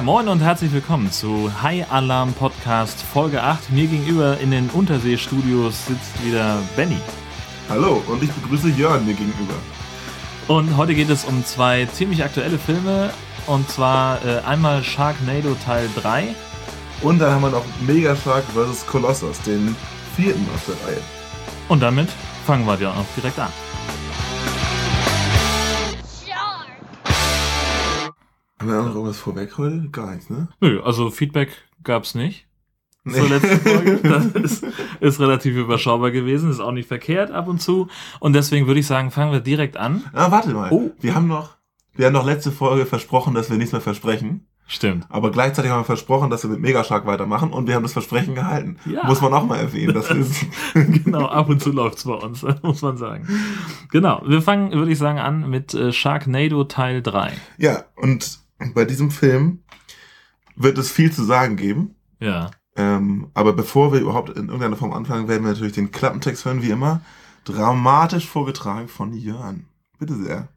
Ja, moin und herzlich willkommen zu High Alarm Podcast Folge 8. Mir gegenüber in den Unterseestudios sitzt wieder Benny. Hallo und ich begrüße Jörn mir gegenüber. Und heute geht es um zwei ziemlich aktuelle Filme. Und zwar äh, einmal Sharknado Teil 3. Und dann haben wir noch Mega Shark vs. Colossus, den vierten aus der Reihe. Und damit fangen wir ja auch direkt an. Haben wir noch irgendwas vorweg heute? Gar nichts, ne? Nö, also Feedback gab's nicht. Nee. Zur letzten Folge. Das ist, ist relativ überschaubar gewesen, ist auch nicht verkehrt ab und zu. Und deswegen würde ich sagen, fangen wir direkt an. Ah, warte mal. Oh. Wir haben noch, wir haben noch letzte Folge versprochen, dass wir nichts mehr versprechen. Stimmt. Aber gleichzeitig haben wir versprochen, dass wir mit Megashark weitermachen und wir haben das Versprechen gehalten. Ja. Muss man auch mal erwähnen. Das ist genau, ab und zu läuft's bei uns, muss man sagen. Genau, wir fangen, würde ich sagen, an mit äh, Sharknado Teil 3. Ja, und bei diesem Film wird es viel zu sagen geben. Ja. Ähm, aber bevor wir überhaupt in irgendeiner Form anfangen, werden wir natürlich den Klappentext hören, wie immer. Dramatisch vorgetragen von Jörn. Bitte sehr.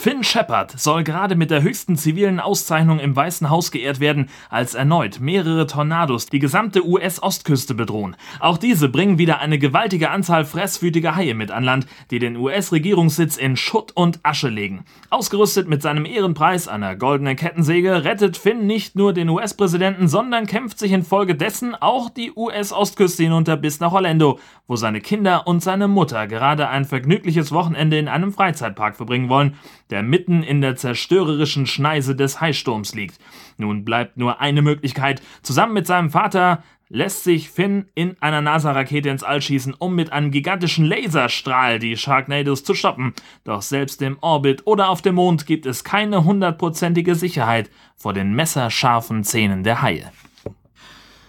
Finn Shepard soll gerade mit der höchsten zivilen Auszeichnung im Weißen Haus geehrt werden, als erneut mehrere Tornados die gesamte US-Ostküste bedrohen. Auch diese bringen wieder eine gewaltige Anzahl fresswütiger Haie mit an Land, die den US-Regierungssitz in Schutt und Asche legen. Ausgerüstet mit seinem Ehrenpreis, einer goldenen Kettensäge, rettet Finn nicht nur den US-Präsidenten, sondern kämpft sich infolgedessen auch die US-Ostküste hinunter bis nach Orlando, wo seine Kinder und seine Mutter gerade ein vergnügliches Wochenende in einem Freizeitpark verbringen wollen der mitten in der zerstörerischen Schneise des Haisturms liegt. Nun bleibt nur eine Möglichkeit. Zusammen mit seinem Vater lässt sich Finn in einer NASA-Rakete ins All schießen, um mit einem gigantischen Laserstrahl die Sharknados zu stoppen. Doch selbst im Orbit oder auf dem Mond gibt es keine hundertprozentige Sicherheit vor den messerscharfen Zähnen der Haie.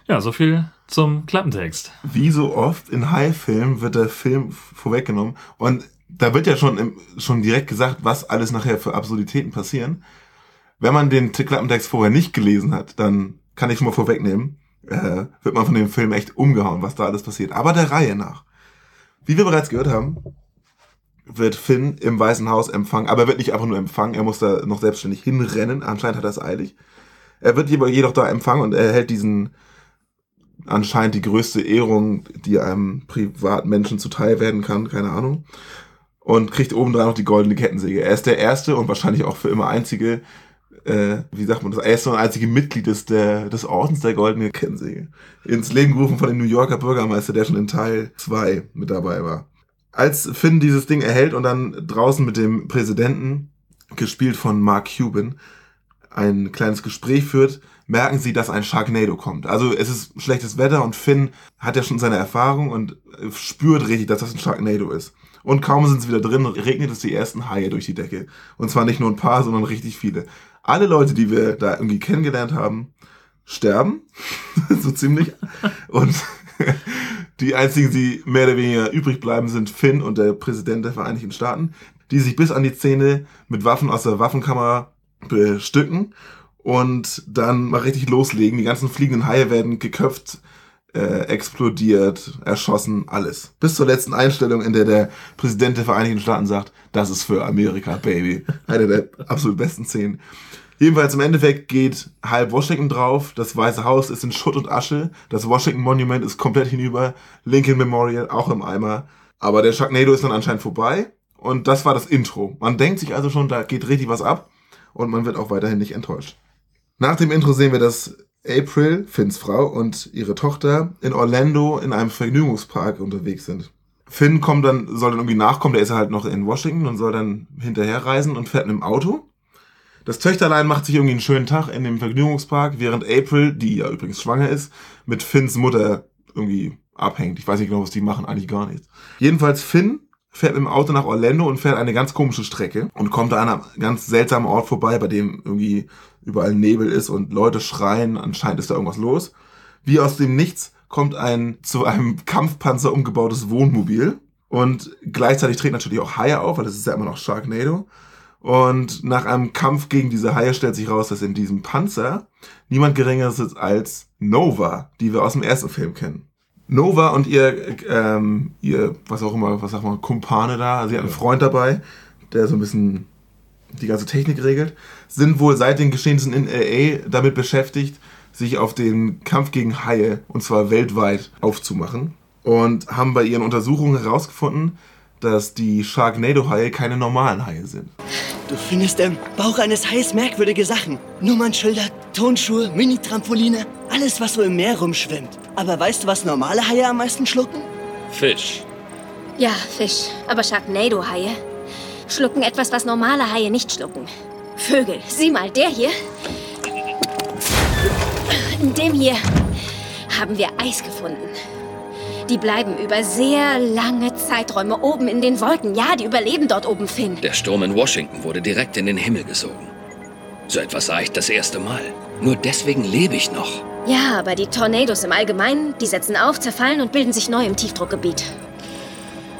Ja, so viel zum Klappentext. Wie so oft in Haifilmen wird der Film vorweggenommen und da wird ja schon, im, schon direkt gesagt, was alles nachher für Absurditäten passieren. Wenn man den Klappentext vorher nicht gelesen hat, dann kann ich schon mal vorwegnehmen, äh, wird man von dem Film echt umgehauen, was da alles passiert. Aber der Reihe nach. Wie wir bereits gehört haben, wird Finn im Weißen Haus empfangen, aber er wird nicht einfach nur empfangen, er muss da noch selbstständig hinrennen, anscheinend hat er es eilig. Er wird jedoch da empfangen und er erhält diesen anscheinend die größte Ehrung, die einem Privatmenschen zuteil werden kann, keine Ahnung und kriegt obendrein noch die goldene Kettensäge. Er ist der erste und wahrscheinlich auch für immer einzige, äh, wie sagt man das, erste und einzige Mitglied des, der, des Ordens der goldenen Kettensäge. Ins Leben gerufen von dem New Yorker Bürgermeister, der schon in Teil 2 mit dabei war. Als Finn dieses Ding erhält und dann draußen mit dem Präsidenten, gespielt von Mark Cuban, ein kleines Gespräch führt, merken sie, dass ein Sharknado kommt. Also es ist schlechtes Wetter und Finn hat ja schon seine Erfahrung und spürt richtig, dass das ein Sharknado ist. Und kaum sind sie wieder drin, regnet es die ersten Haie durch die Decke. Und zwar nicht nur ein paar, sondern richtig viele. Alle Leute, die wir da irgendwie kennengelernt haben, sterben. so ziemlich. Und die einzigen, die mehr oder weniger übrig bleiben, sind Finn und der Präsident der Vereinigten Staaten, die sich bis an die Zähne mit Waffen aus der Waffenkammer bestücken und dann mal richtig loslegen. Die ganzen fliegenden Haie werden geköpft, äh, explodiert, erschossen, alles. Bis zur letzten Einstellung, in der der Präsident der Vereinigten Staaten sagt, das ist für Amerika, Baby. Eine der absolut besten Szenen. Jedenfalls im Endeffekt geht halb Washington drauf, das Weiße Haus ist in Schutt und Asche, das Washington Monument ist komplett hinüber, Lincoln Memorial auch im Eimer. Aber der Sharknado ist dann anscheinend vorbei und das war das Intro. Man denkt sich also schon, da geht richtig was ab und man wird auch weiterhin nicht enttäuscht. Nach dem Intro sehen wir das April, Finns Frau, und ihre Tochter in Orlando in einem Vergnügungspark unterwegs sind. Finn kommt dann, soll dann irgendwie nachkommen, der ist halt noch in Washington und soll dann hinterherreisen und fährt in einem Auto. Das Töchterlein macht sich irgendwie einen schönen Tag in dem Vergnügungspark, während April, die ja übrigens schwanger ist, mit Finns Mutter irgendwie abhängt. Ich weiß nicht genau, was die machen, eigentlich gar nichts. Jedenfalls Finn fährt mit dem Auto nach Orlando und fährt eine ganz komische Strecke und kommt da an einem ganz seltsamen Ort vorbei, bei dem irgendwie überall Nebel ist und Leute schreien, anscheinend ist da irgendwas los. Wie aus dem Nichts kommt ein zu einem Kampfpanzer umgebautes Wohnmobil und gleichzeitig treten natürlich auch Haie auf, weil das ist ja immer noch Sharknado. Und nach einem Kampf gegen diese Haie stellt sich raus, dass in diesem Panzer niemand geringeres ist als Nova, die wir aus dem ersten Film kennen. Nova und ihr, ähm, ihr, was auch immer, was sagt man, Kumpane da, sie hat einen Freund dabei, der so ein bisschen die ganze Technik regelt, sind wohl seit den Geschehnissen in LA damit beschäftigt, sich auf den Kampf gegen Haie, und zwar weltweit, aufzumachen. Und haben bei ihren Untersuchungen herausgefunden, dass die Sharknado-Haie keine normalen Haie sind. Du findest im Bauch eines Hais merkwürdige Sachen. Nummernschilder, Tonschuhe, Mini-Trampoline, alles, was so im Meer rumschwimmt. Aber weißt du, was normale Haie am meisten schlucken? Fisch. Ja, Fisch. Aber Sharknado-Haie schlucken etwas, was normale Haie nicht schlucken. Vögel. Sieh mal, der hier. In dem hier haben wir Eis gefunden. Die bleiben über sehr lange Zeiträume oben in den Wolken. Ja, die überleben dort oben, Finn. Der Sturm in Washington wurde direkt in den Himmel gesogen. So etwas sah ich das erste Mal. Nur deswegen lebe ich noch. Ja, aber die Tornados im Allgemeinen, die setzen auf, zerfallen und bilden sich neu im Tiefdruckgebiet.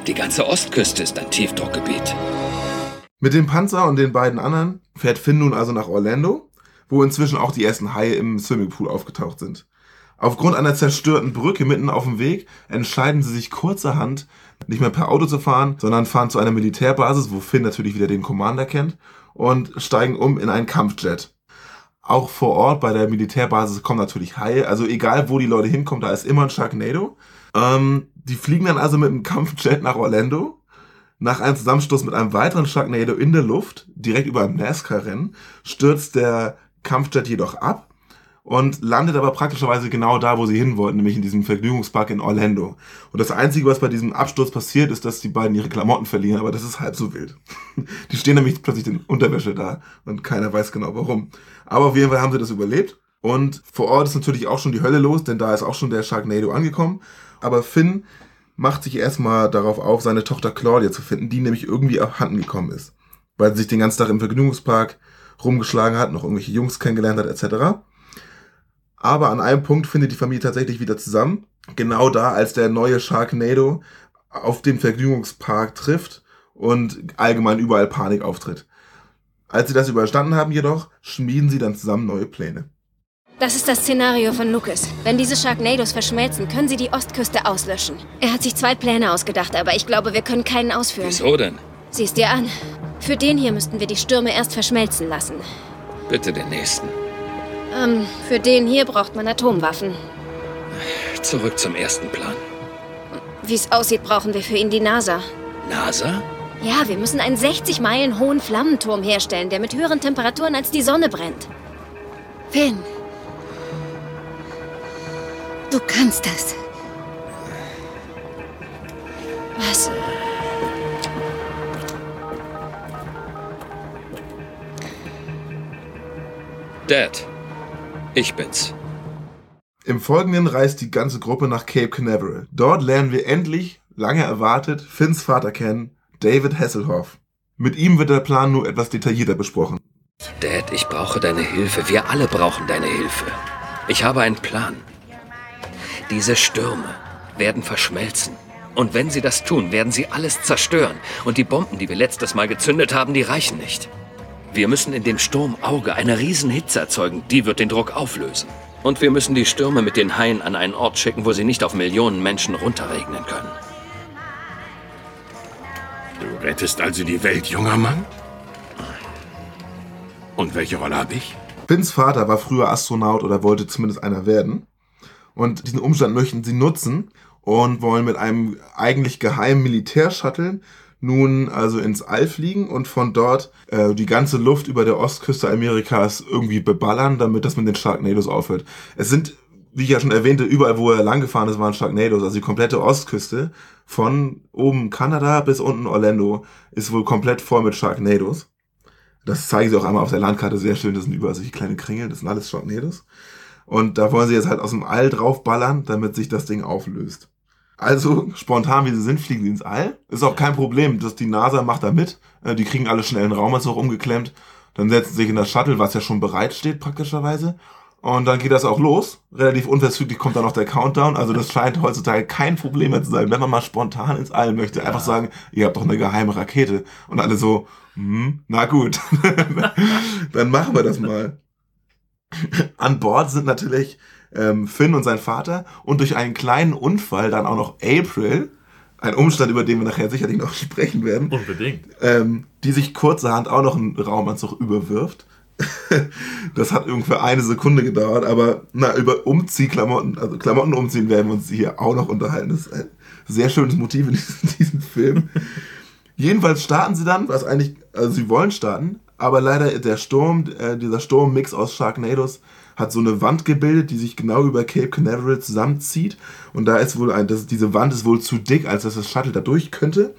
Die ganze Ostküste ist ein Tiefdruckgebiet. Mit dem Panzer und den beiden anderen fährt Finn nun also nach Orlando, wo inzwischen auch die ersten Haie im Swimmingpool aufgetaucht sind. Aufgrund einer zerstörten Brücke mitten auf dem Weg entscheiden sie sich kurzerhand, nicht mehr per Auto zu fahren, sondern fahren zu einer Militärbasis, wo Finn natürlich wieder den Commander kennt, und steigen um in einen Kampfjet. Auch vor Ort bei der Militärbasis kommen natürlich Haie, also egal wo die Leute hinkommen, da ist immer ein Sharknado. Ähm, die fliegen dann also mit einem Kampfjet nach Orlando. Nach einem Zusammenstoß mit einem weiteren Sharknado in der Luft, direkt über einem NASCAR-Rennen, stürzt der Kampfjet jedoch ab und landet aber praktischerweise genau da, wo sie hin wollten, nämlich in diesem Vergnügungspark in Orlando. Und das Einzige, was bei diesem Absturz passiert, ist, dass die beiden ihre Klamotten verlieren, aber das ist halb so wild. Die stehen nämlich plötzlich in Unterwäsche da und keiner weiß genau warum. Aber auf jeden Fall haben sie das überlebt. Und vor Ort ist natürlich auch schon die Hölle los, denn da ist auch schon der Sharknado angekommen. Aber Finn macht sich erstmal darauf auf, seine Tochter Claudia zu finden, die nämlich irgendwie abhanden gekommen ist. Weil sie sich den ganzen Tag im Vergnügungspark rumgeschlagen hat, noch irgendwelche Jungs kennengelernt hat, etc. Aber an einem Punkt findet die Familie tatsächlich wieder zusammen. Genau da, als der neue Sharknado auf dem Vergnügungspark trifft und allgemein überall Panik auftritt. Als sie das überstanden haben jedoch, schmieden sie dann zusammen neue Pläne. Das ist das Szenario von Lucas. Wenn diese Sharknados verschmelzen, können sie die Ostküste auslöschen. Er hat sich zwei Pläne ausgedacht, aber ich glaube, wir können keinen ausführen. Wieso denn? Sieh's dir an. Für den hier müssten wir die Stürme erst verschmelzen lassen. Bitte den nächsten. Ähm, für den hier braucht man Atomwaffen. Zurück zum ersten Plan. Wie's aussieht, brauchen wir für ihn die NASA. NASA? Ja, wir müssen einen 60 Meilen hohen Flammenturm herstellen, der mit höheren Temperaturen als die Sonne brennt. Finn. Du kannst das. Was? Dad. Ich bin's. Im Folgenden reist die ganze Gruppe nach Cape Canaveral. Dort lernen wir endlich, lange erwartet, Finns Vater kennen, David Hasselhoff. Mit ihm wird der Plan nur etwas detaillierter besprochen. Dad, ich brauche deine Hilfe. Wir alle brauchen deine Hilfe. Ich habe einen Plan. Diese Stürme werden verschmelzen. Und wenn sie das tun, werden sie alles zerstören. Und die Bomben, die wir letztes Mal gezündet haben, die reichen nicht. Wir müssen in dem Sturmauge eine Riesenhitze erzeugen. Die wird den Druck auflösen. Und wir müssen die Stürme mit den Haien an einen Ort schicken, wo sie nicht auf Millionen Menschen runterregnen können. Du rettest also die Welt, junger Mann? Und welche Rolle habe ich? Finns Vater war früher Astronaut oder wollte zumindest einer werden. Und diesen Umstand möchten sie nutzen und wollen mit einem eigentlich geheimen Militärshuttle nun also ins All fliegen und von dort äh, die ganze Luft über der Ostküste Amerikas irgendwie beballern, damit das mit den Sharknados aufhört. Es sind, wie ich ja schon erwähnte, überall, wo er langgefahren ist, waren Sharknados. Also die komplette Ostküste von oben Kanada bis unten Orlando ist wohl komplett voll mit Sharknados. Das zeigen sie auch einmal auf der Landkarte sehr schön. Das sind überall solche kleine Kringel, das sind alles Sharknados. Und da wollen sie jetzt halt aus dem All draufballern, damit sich das Ding auflöst. Also, spontan wie sie sind, fliegen sie ins All. Ist auch kein Problem, dass die NASA macht da mit. Äh, die kriegen alle schnell einen Raumanzug umgeklemmt. Dann setzen sie sich in das Shuttle, was ja schon bereit steht, praktischerweise. Und dann geht das auch los. Relativ unverzüglich kommt dann noch der Countdown. Also das scheint heutzutage kein Problem mehr zu sein. Wenn man mal spontan ins All möchte, einfach sagen, ihr habt doch eine geheime Rakete. Und alle so, hm, na gut, dann machen wir das mal. An Bord sind natürlich ähm, Finn und sein Vater und durch einen kleinen Unfall dann auch noch April, ein Umstand, über den wir nachher sicherlich noch sprechen werden, Unbedingt. ähm, die sich kurzerhand auch noch einen Raumanzug überwirft. das hat ungefähr eine Sekunde gedauert, aber na, über Umziehklamotten, also Klamotten umziehen werden wir uns hier auch noch unterhalten. Das ist ein sehr schönes Motiv in diesem, diesem Film. Jedenfalls starten sie dann, was eigentlich, also sie wollen starten, aber leider der Sturm, äh, dieser Sturmmix aus Sharknados hat so eine Wand gebildet, die sich genau über Cape Canaveral zusammenzieht. Und da ist wohl ein, das, diese Wand ist wohl zu dick, als dass das Shuttle da durch könnte.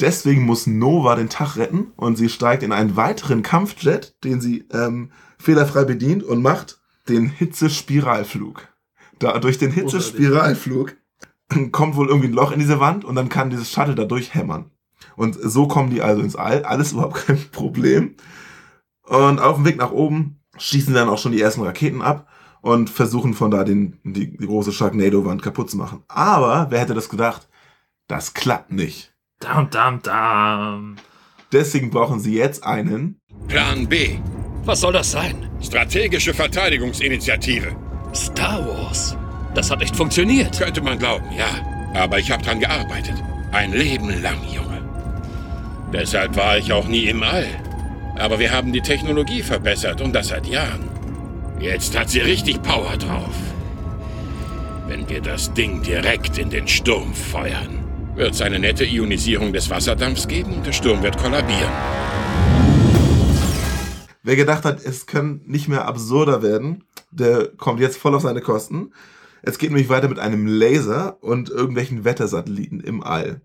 Deswegen muss Nova den Tag retten und sie steigt in einen weiteren Kampfjet, den sie ähm, fehlerfrei bedient und macht den Hitzespiralflug. Da, durch den Hitzespiralflug kommt wohl irgendwie ein Loch in diese Wand und dann kann dieses Shuttle dadurch hämmern. Und so kommen die also ins All. Alles überhaupt kein Problem. Und auf dem Weg nach oben schießen dann auch schon die ersten Raketen ab und versuchen von da den, die, die große Sharknado-Wand kaputt zu machen. Aber wer hätte das gedacht? Das klappt nicht. Dam, dam, dam. Deswegen brauchen sie jetzt einen. Plan B. Was soll das sein? Strategische Verteidigungsinitiative. Star Wars. Das hat echt funktioniert. Könnte man glauben, ja. Aber ich habe dran gearbeitet. Ein Leben lang, Junge. Deshalb war ich auch nie im All. Aber wir haben die Technologie verbessert und das seit Jahren. Jetzt hat sie richtig Power drauf. Wenn wir das Ding direkt in den Sturm feuern, wird es eine nette Ionisierung des Wasserdampfs geben und der Sturm wird kollabieren. Wer gedacht hat, es kann nicht mehr absurder werden, der kommt jetzt voll auf seine Kosten. Es geht nämlich weiter mit einem Laser und irgendwelchen Wettersatelliten im All.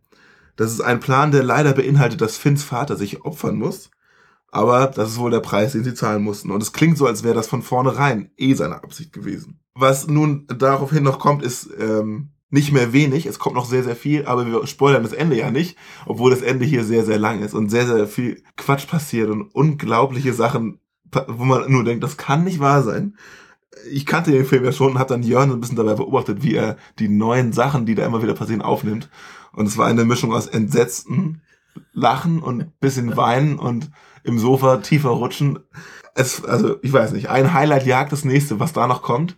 Das ist ein Plan, der leider beinhaltet, dass Finns Vater sich opfern muss. Aber das ist wohl der Preis, den sie zahlen mussten. Und es klingt so, als wäre das von vornherein eh seine Absicht gewesen. Was nun daraufhin noch kommt, ist ähm, nicht mehr wenig. Es kommt noch sehr, sehr viel, aber wir spoilern das Ende ja nicht, obwohl das Ende hier sehr, sehr lang ist und sehr, sehr viel Quatsch passiert und unglaubliche Sachen, wo man nur denkt, das kann nicht wahr sein. Ich kannte den Film ja schon und habe dann Jörn ein bisschen dabei beobachtet, wie er die neuen Sachen, die da immer wieder passieren, aufnimmt. Und es war eine Mischung aus Entsetzen, Lachen und bisschen Weinen und im Sofa tiefer rutschen. Es, also, ich weiß nicht, ein Highlight jagt das nächste, was da noch kommt.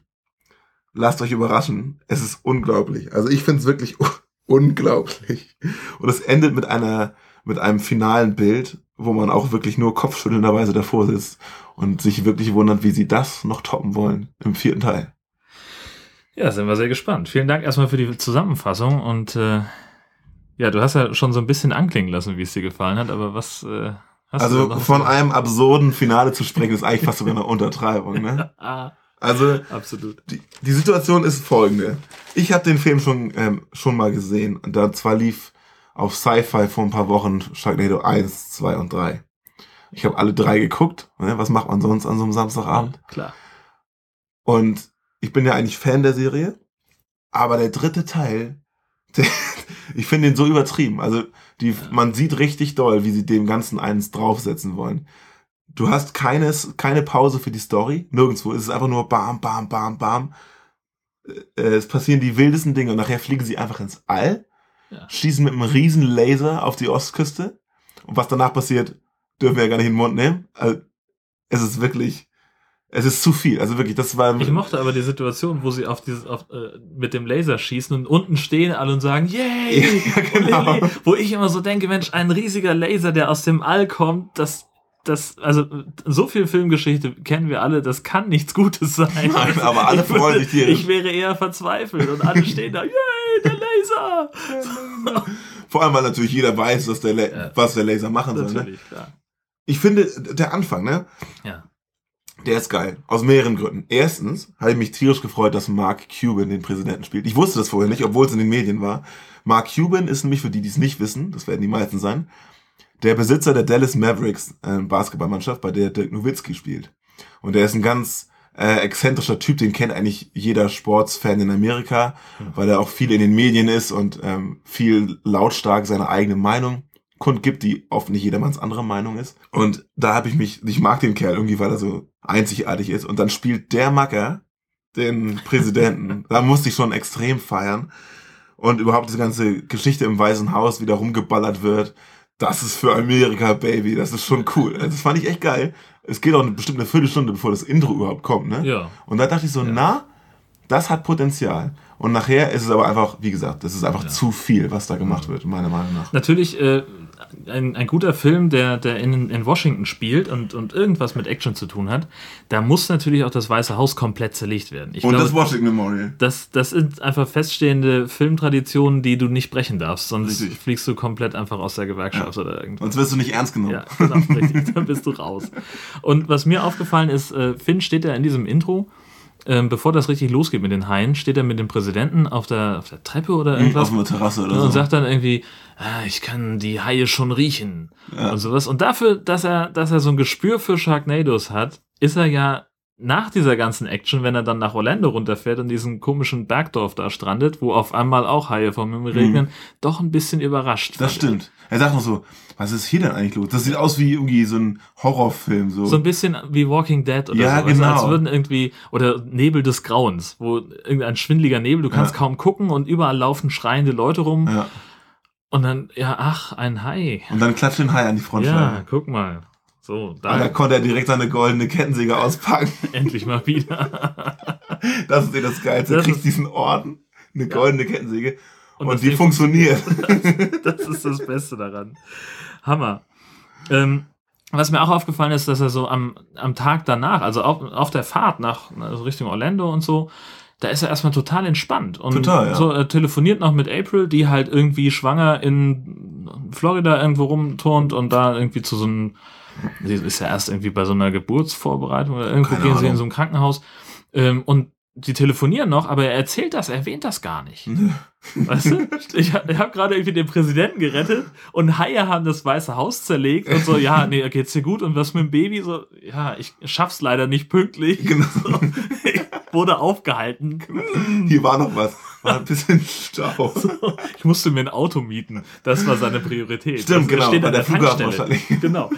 Lasst euch überraschen. Es ist unglaublich. Also ich finde es wirklich unglaublich. Und es endet mit einer, mit einem finalen Bild, wo man auch wirklich nur kopfschüttelnderweise davor sitzt und sich wirklich wundert, wie sie das noch toppen wollen im vierten Teil. Ja, sind wir sehr gespannt. Vielen Dank erstmal für die Zusammenfassung und äh, ja, du hast ja schon so ein bisschen anklingen lassen, wie es dir gefallen hat, aber was äh, hast du Also denn noch von einem absurden Finale zu sprechen, ist eigentlich fast sogar eine Untertreibung. Ne? Ah, Also absolut. die, die Situation ist folgende. Ich habe den Film schon, ähm, schon mal gesehen. Da zwar lief auf Sci-Fi vor ein paar Wochen Sharknado 1, 2 und 3. Ich habe alle drei geguckt. Ne? Was macht man sonst an so einem Samstagabend? Klar. Und ich bin ja eigentlich Fan der Serie. Aber der dritte Teil, der, ich finde den so übertrieben. Also die, man sieht richtig doll, wie sie dem Ganzen eins draufsetzen wollen. Du hast keines, keine Pause für die Story. Nirgendwo. Es ist einfach nur bam, bam, bam, bam. Äh, es passieren die wildesten Dinge und nachher fliegen sie einfach ins All, Ja. schießen mit einem riesen Laser auf die Ostküste. Und was danach passiert, dürfen wir ja gar nicht in den Mund nehmen. Also, es ist wirklich, es ist zu viel. Also wirklich, das war. Ich mochte aber die Situation, wo sie auf dieses, auf, äh, mit dem Laser schießen und unten stehen alle und sagen, yay! Ja, genau. Lilly. Wo ich immer so denke, Mensch, ein riesiger Laser, der aus dem All kommt, das, das, also so viel Filmgeschichte kennen wir alle, das kann nichts Gutes sein. Nein, aber alle freuen sich tierisch. Ich wäre eher verzweifelt und alle stehen da, yay, der Laser! Vor allem, weil natürlich jeder weiß, dass der La Ja. was der Laser machen soll. Ne? Natürlich, klar. Ich finde, der Anfang, ne? Ja. Der ist geil. Aus mehreren Gründen. Erstens habe ich mich tierisch gefreut, dass Mark Cuban den Präsidenten spielt. Ich wusste das vorher nicht, obwohl es in den Medien war. Mark Cuban ist nämlich, für die, die es nicht wissen, das werden die meisten sein, der Besitzer der Dallas Mavericks äh, Basketballmannschaft, bei der Dirk Nowitzki spielt. Und der ist ein ganz äh, exzentrischer Typ, den kennt eigentlich jeder Sportsfan in Amerika, weil er auch viel in den Medien ist und ähm, viel lautstark seine eigene Meinung kundgibt, die oft nicht jedermanns andere Meinung ist. Und da habe ich mich, ich mag den Kerl irgendwie, weil er so einzigartig ist. Und dann spielt der Macker den Präsidenten. da musste ich schon extrem feiern. Und überhaupt diese ganze Geschichte im Weißen Haus, wie da rumgeballert wird. Das ist für Amerika, Baby. Das ist schon cool. Das fand ich echt geil. Es geht auch bestimmt eine Viertelstunde, bevor das Intro überhaupt kommt, ne? Ja. Und da dachte ich so, Ja. na, das hat Potenzial. Und nachher ist es aber einfach, wie gesagt, das ist einfach Ja. zu viel, was da gemacht wird, meiner Meinung nach. Natürlich äh, ein, ein guter Film, der, der in, in Washington spielt und, und irgendwas mit Action zu tun hat, da muss natürlich auch das Weiße Haus komplett zerlegt werden. Ich Und glaube, das Washington Memorial. das, das sind einfach feststehende Filmtraditionen, die du nicht brechen darfst, sonst Richtig. fliegst du komplett einfach aus der Gewerkschaft oder irgendwas. Sonst wirst du nicht ernst genommen. Ja, genau, richtig. Dann bist du raus. Und was mir aufgefallen ist, äh, Finn steht da in diesem Intro, ähm, bevor das richtig losgeht mit den Haien, steht er mit dem Präsidenten auf der, auf der Treppe oder irgendwas. Auf einer Terrasse oder und so. sagt dann irgendwie, ah, ich kann die Haie schon riechen und sowas. Und dafür, dass er, dass er so ein Gespür für Sharknados hat, ist er ja nach dieser ganzen Action, wenn er dann nach Orlando runterfährt und diesen komischen Bergdorf da strandet, wo auf einmal auch Haie vom Himmel regnen, doch ein bisschen überrascht. Mhm. das fand ich. Er sagt noch so, was ist hier denn eigentlich los? Das sieht aus wie irgendwie so ein Horrorfilm. So. So ein bisschen wie Walking Dead oder Ja, so. du, genau. Als würden irgendwie, oder Nebel des Grauens, wo irgendein schwindeliger Nebel, du kannst Ja. kaum gucken und überall laufen schreiende Leute rum. ja. Und dann, ja, ach, ein Hai. Und dann klatscht den Hai an die Ja, Frontscheibe. guck mal. So, Und da da konnte er direkt seine goldene Kettensäge auspacken. endlich mal wieder. Das ist eh das Geilste. Das kriegt ist- diesen Orden, eine goldene Kettensäge. Und, das die funktioniert. Das ist das Beste daran. Hammer. Ähm, was mir auch aufgefallen ist, dass er so am, am Tag danach, also auf, auf der Fahrt nach also Richtung Orlando und so, da ist er erstmal total entspannt. Und Total, ja. so er telefoniert noch mit April, die halt irgendwie schwanger in Florida irgendwo rumturnt und da irgendwie zu so einem, sie ist ja erst irgendwie bei so einer Geburtsvorbereitung oder irgendwo Keine gehen sie in Ahnung. so ein Krankenhaus. Ähm, und die telefonieren noch, aber er erzählt das, er erwähnt das gar nicht. Weißt du? Ich, hab- ich habe gerade irgendwie den Präsidenten gerettet und Haie haben das Weiße Haus zerlegt und so, ja, nee, geht's dir gut und was mit dem Baby? So, ja, ich schaff's leider nicht pünktlich. Genau. So, ich wurde aufgehalten. Hier war noch was. War ein bisschen Stau. Ich musste mir ein Auto mieten. Das war seine Priorität. Stimmt, er genau, Steht bei an der der, Tankstelle. Genau.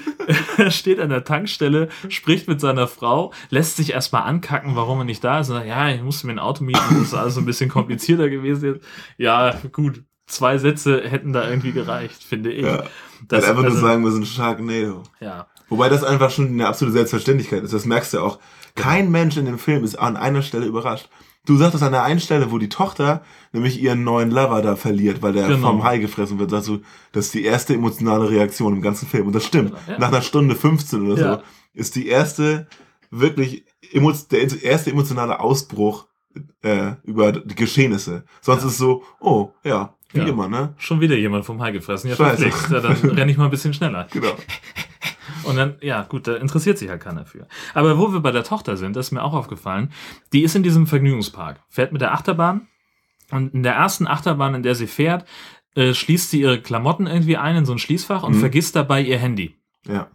Er steht an der Tankstelle, spricht mit seiner Frau, lässt sich erstmal ankacken, warum er nicht da ist. Und sagt, ja, ich musste mir ein Auto mieten. Das ist alles ein bisschen komplizierter gewesen. jetzt. Ja, gut. Zwei Sätze hätten da irgendwie gereicht, finde ich. Ja. Das- einfach nur also- sagen, wir sind Sharknado. Ja. Wobei das einfach schon eine absolute Selbstverständlichkeit ist. Das merkst du auch. Kein Mensch in dem Film ist an einer Stelle überrascht. Du sagtest an der einen Stelle, wo die Tochter nämlich ihren neuen Lover da verliert, weil der Genau. vom Hai gefressen wird, sagst du, das ist die erste emotionale Reaktion im ganzen Film. Und das stimmt. Ja. Nach einer Stunde 15 oder Ja. so ist die erste wirklich der erste emotionale Ausbruch äh, über die Geschehnisse. Sonst ist es so, oh, ja, wie Ja. immer, ne? Schon wieder jemand vom Hai gefressen. Ja, Scheiße. verflixt. Ja, dann renne ich mal ein bisschen schneller. Genau. Und dann, ja, gut, da interessiert sich halt keiner für. Aber wo wir bei der Tochter sind, das ist mir auch aufgefallen, die ist in diesem Vergnügungspark, fährt mit der Achterbahn und in der ersten Achterbahn, in der sie fährt, äh, schließt sie ihre Klamotten irgendwie ein in so ein Schließfach und Mhm. vergisst dabei ihr Handy. Ja.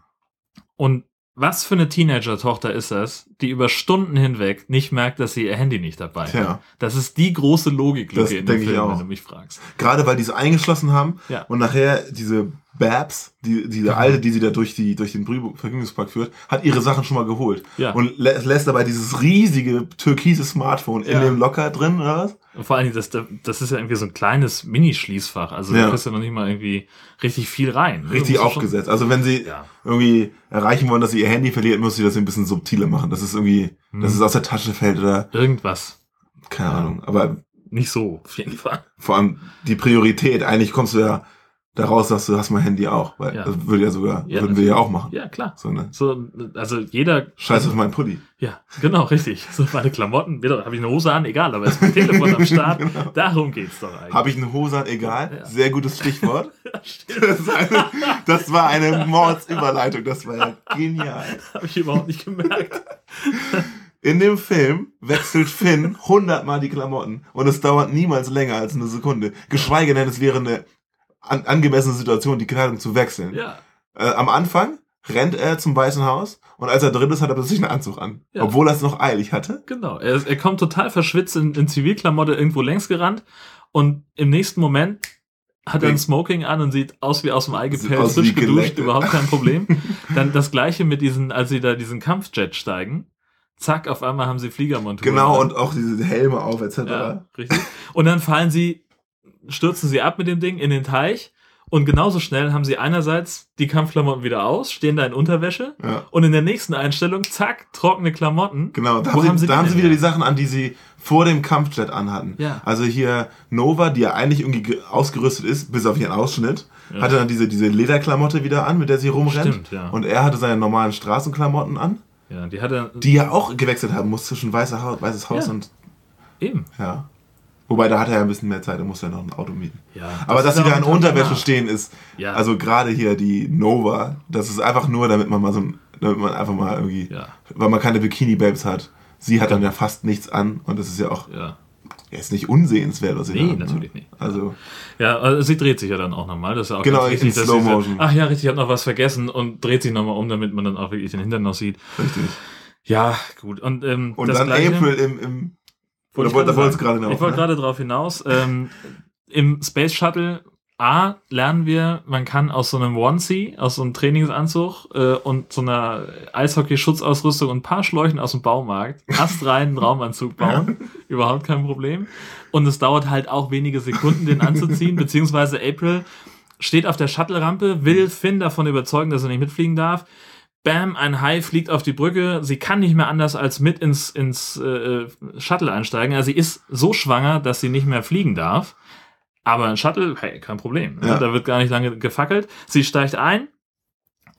Und was für eine Teenager-Tochter ist das, die über Stunden hinweg nicht merkt, dass sie ihr Handy nicht dabei hat? Tja. Das ist die große Logiklücke Das in dem Film, wenn du mich fragst. Gerade weil die es eingeschlossen haben Ja. und nachher diese Babs, die, diese Genau. alte, die sie da durch, die, durch den Vergnügungspark führt, hat ihre Sachen schon mal geholt. Ja. Und lä lässt dabei dieses riesige türkise Smartphone in Ja. dem Locker drin, oder was? Und vor allen Dingen, das, das ist ja irgendwie so ein kleines Mini-Schließfach. Also Ja. da kriegst du noch nicht mal irgendwie richtig viel rein. ne? Richtig aufgesetzt. Also wenn sie Ja. irgendwie erreichen wollen, dass sie ihr Handy verliert, muss sie das ein bisschen subtiler machen. Das ist irgendwie, Hm. dass es aus der Tasche fällt oder Irgendwas. keine Ahnung. Aber Nicht so, auf jeden Fall. vor allem die Priorität, eigentlich kommst du ja daraus, dass du hast mein Handy auch. Weil Ja. das würde ja sogar, Ja, würden wir ja auch machen. Ja, klar. So, ne? So, also jeder. Scheiß auf meinen Pulli. Ja, genau, richtig. So meine Klamotten, wieder habe ich eine Hose an, egal, aber ist mein Telefon am Start. Darum geht's doch eigentlich. Habe ich eine Hose an, egal. Ja. Sehr gutes Stichwort. Das, eine, das war eine Mordsüberleitung. Das war ja genial. Habe ich überhaupt nicht gemerkt. In dem Film wechselt Finn hundertmal die Klamotten und es dauert niemals länger als eine Sekunde. Geschweige denn, es wäre eine an, angemessene Situation, die Kleidung zu wechseln. Ja, Äh, am Anfang rennt er zum Weißen Haus und als er drin ist, hat er plötzlich einen Anzug an. Ja. Obwohl er es noch eilig hatte. genau. Er, er kommt total verschwitzt in, in Zivilklamotte irgendwo längs gerannt und im nächsten Moment hat er ein Smoking an und sieht aus wie aus dem Ei gepellt, aus frisch geduscht, überhaupt kein Problem. Dann das gleiche mit diesen, als sie da diesen Kampfjet steigen. Zack, auf einmal haben sie Fliegermonturen. Genau, an. und auch diese Helme auf, etc. Ja, richtig. Und dann fallen sie, stürzen sie ab mit dem Ding in den Teich Und genauso schnell haben sie einerseits die Kampfklamotten wieder aus, stehen da in Unterwäsche Ja. und in der nächsten Einstellung, zack, trockene Klamotten. Genau, da Wo haben sie, da haben sie wieder die Sachen an, die sie vor dem Kampfjet anhatten. Ja. Also hier Nova, die ja eigentlich irgendwie ge- ausgerüstet ist, bis auf ihren Ausschnitt, hatte dann diese, diese Lederklamotte wieder an, mit der sie rumrennt. Stimmt, ja. Und er hatte seine normalen Straßenklamotten an, Ja, die hatte die ja auch gewechselt haben muss zwischen weißer Haut, weißes Haus Ja. und eben. ja. Wobei da hat er ja ein bisschen mehr Zeit, er muss ja noch ein Auto mieten. Ja, Aber dass ist sie da in Unterwäsche stehen, ist, Ja. also gerade hier die Nova, das ist einfach nur, damit man mal so, damit man einfach mal irgendwie, Ja. weil man keine Bikini-Babes hat. Sie hat dann ja fast nichts an und das ist ja auch Ja. ist nicht unsehenswert, was sie Nee, da hat, natürlich ne? nicht. Also, Ja, also sie dreht sich ja dann auch nochmal. Das ist ja auch Genau, ganz wichtig, in dass Slow Motion. Ach ja, richtig, ich habe noch was vergessen und dreht sich nochmal um, damit man dann auch wirklich den Hintern noch sieht. richtig. Ja, gut. Und, ähm, Und das dann Gleiche- April im, im oder ich da wolltest du gerade hinaus, Ich wollte ne? gerade darauf hinaus. Ähm, Im Space Shuttle A lernen wir, man kann aus so einem Onesie, aus so einem Trainingsanzug äh, und so einer Eishockey-Schutzausrüstung und ein paar Schläuchen aus dem Baumarkt astreinen Raumanzug bauen. Überhaupt kein Problem. Und es dauert halt auch wenige Sekunden, den anzuziehen, beziehungsweise April steht auf der Shuttle-Rampe, will Finn davon überzeugen, dass er nicht mitfliegen darf. Bam, ein Hai fliegt auf die Brücke. Sie kann nicht mehr anders als mit ins, ins äh, Shuttle einsteigen. Also sie ist so schwanger, dass sie nicht mehr fliegen darf. Aber ein Shuttle, hey, kein Problem. Ja. Da wird gar nicht lange gefackelt. Sie steigt ein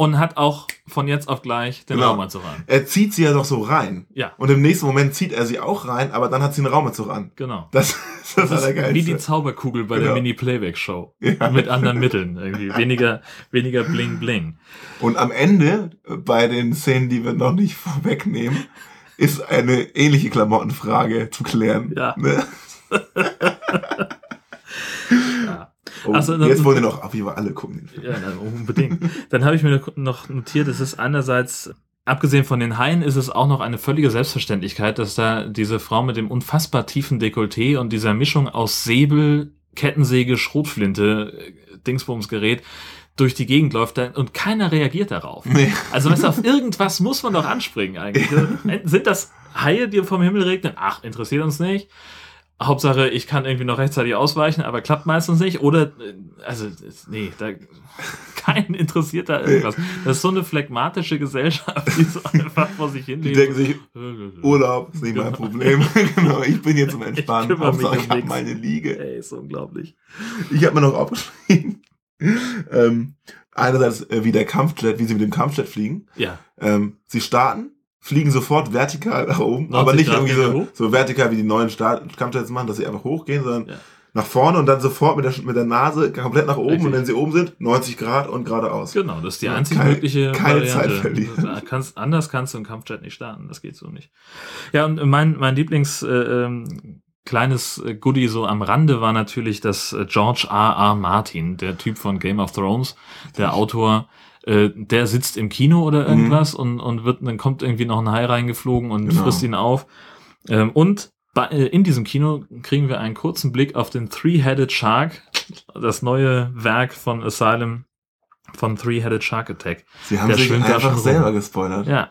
und hat auch von jetzt auf gleich den Genau. Raumanzug an. Er zieht sie ja doch so rein. Ja, Und im nächsten Moment zieht er sie auch rein, aber dann hat sie einen Raumanzug an. genau. Das, das, Das ist der wie die. Zauberkugel bei der Genau. Mini-Playback-Show. Ja. Mit anderen Mitteln. Irgendwie. Weniger, weniger Bling Bling. Und am Ende, bei den Szenen, die wir noch nicht vorwegnehmen, ist eine ähnliche Klamottenfrage zu klären. Ja. Ne? Ja. Oh, dann- jetzt wollen wir noch auf jeden Fall alle gucken. den Film. Ja, na, unbedingt. Dann habe ich mir noch notiert, es ist einerseits, abgesehen von den Haien, ist es auch noch eine völlige Selbstverständlichkeit, dass da diese Frau mit dem unfassbar tiefen Dekolleté und dieser Mischung aus Säbel, Kettensäge, Schrotflinte, äh, Dingsbumsgerät durch die Gegend läuft und keiner reagiert darauf. Nee. Also was auf irgendwas muss man doch anspringen eigentlich. Sind das Haie, die vom Himmel regnen? Ach, interessiert uns nicht. Hauptsache, ich kann irgendwie noch rechtzeitig ausweichen, aber klappt meistens nicht. Oder, äh, also, nee, da, keinen interessiert da irgendwas. Das ist so eine phlegmatische Gesellschaft, die so einfach vor sich hin Die denken sich, Urlaub ist nicht mein Problem. genau, ich bin jetzt zum Entspannen. Ich Hauptsache, ich habe meine Liege. Ey, ist unglaublich. Ich habe mir noch aufgeschrieben. ähm, einerseits, äh, wie der Kampfjet, wie sie mit dem Kampfjet fliegen. Ja, Ähm, sie starten, fliegen sofort vertikal nach oben, 90 aber nicht Grad irgendwie so, so vertikal wie die neuen Kampfjets machen, dass sie einfach hochgehen, sondern Ja. nach vorne und dann sofort mit der, mit der Nase komplett nach oben Richtig. und wenn sie oben sind, 90 Grad und geradeaus. genau, das ist die Ja, einzig keine- mögliche keine Variante. Zeit verlieren. Da Kannst, anders kannst du einen Kampfjet nicht starten, das geht so nicht. Ja, und mein, mein Lieblings, äh, ähm, kleines äh, Goodie so am Rande war natürlich, dass äh, George R. R. Martin, der Typ von Game of Thrones, der Autor, äh, der sitzt im Kino oder irgendwas und, und wird, dann kommt irgendwie noch ein Hai reingeflogen und Genau. frisst ihn auf. Ähm, und bei, äh, in diesem Kino kriegen wir einen kurzen Blick auf den Three-Headed Shark, das neue Werk von Asylum von Three-Headed Shark Attack. Sie haben Der sich einfach rum. selber gespoilert. Ja.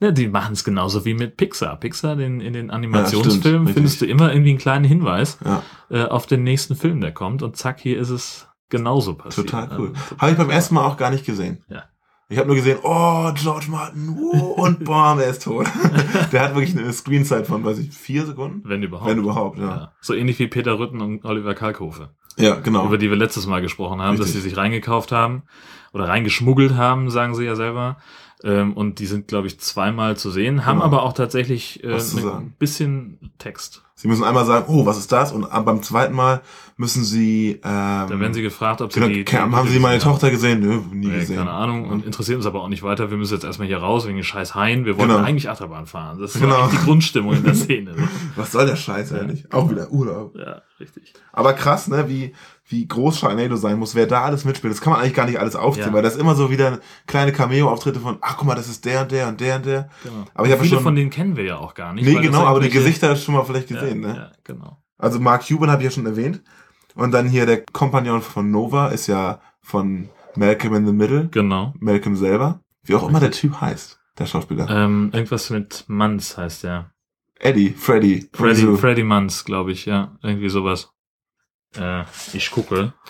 Ne, die machen es genauso wie mit Pixar. Pixar, den, in den Ja, Animationsfilmen, stimmt, findest du immer irgendwie einen kleinen Hinweis Ja, äh, auf den nächsten Film, der kommt. Und zack, hier ist es genauso passiert. total cool. Also, total Habe ich beim cool. ersten Mal auch gar nicht gesehen. Ja. Ich habe nur gesehen, oh, George Martin, oh, und bam, er ist tot. Der hat wirklich eine Screenzeit von, weiß ich, vier Sekunden? Wenn überhaupt. Wenn überhaupt, ja. Ja. So ähnlich wie Peter Rütten und Oliver Kalkofe, Ja, genau. über die wir letztes Mal gesprochen haben, dass Richtig. sie sich reingekauft haben oder reingeschmuggelt haben, sagen sie ja selber. Ähm, und die sind, glaube ich, zweimal zu sehen, haben Genau. aber auch tatsächlich äh, ein bisschen Text. Sie müssen einmal sagen, oh, was ist das? Und beim zweiten Mal müssen sie, ähm, Da werden sie gefragt, ob sie genau, die, die haben sie meine Tochter gesehen? Nö, nie Nee, gesehen. keine Ahnung und interessiert uns aber auch nicht weiter. Wir müssen jetzt erstmal hier raus wegen den scheiß Haien. Wir wollten Genau. eigentlich Achterbahn fahren. Das ist Genau. die Grundstimmung in der Szene. Was soll der Scheiß eigentlich? Auch wieder Urlaub. ja, richtig. Aber krass, ne, wie, wie groß Sharknado sein muss, wer da alles mitspielt. Das kann man eigentlich gar nicht alles aufzählen, Ja. weil das immer so wieder kleine Cameo-Auftritte von, ach guck mal, das ist der und der und der und der. Genau. Aber ich habe Viele schon, von denen kennen wir ja auch gar nicht. nee, genau, aber die Gesichter schon mal vielleicht gesehen, ja, ne? Ja, genau. Also Mark Cuban habe ich ja schon erwähnt. Und dann hier der Kompagnon von Nova ist ja von Malcolm in the Middle. Genau. Malcolm selber. Wie auch immer der Typ heißt, der Schauspieler. Ähm, irgendwas mit Manns heißt der. Eddie, Freddy. Freddy, Freddy. Freddy Manns, glaube ich, ja. Irgendwie sowas. Äh, ich gucke.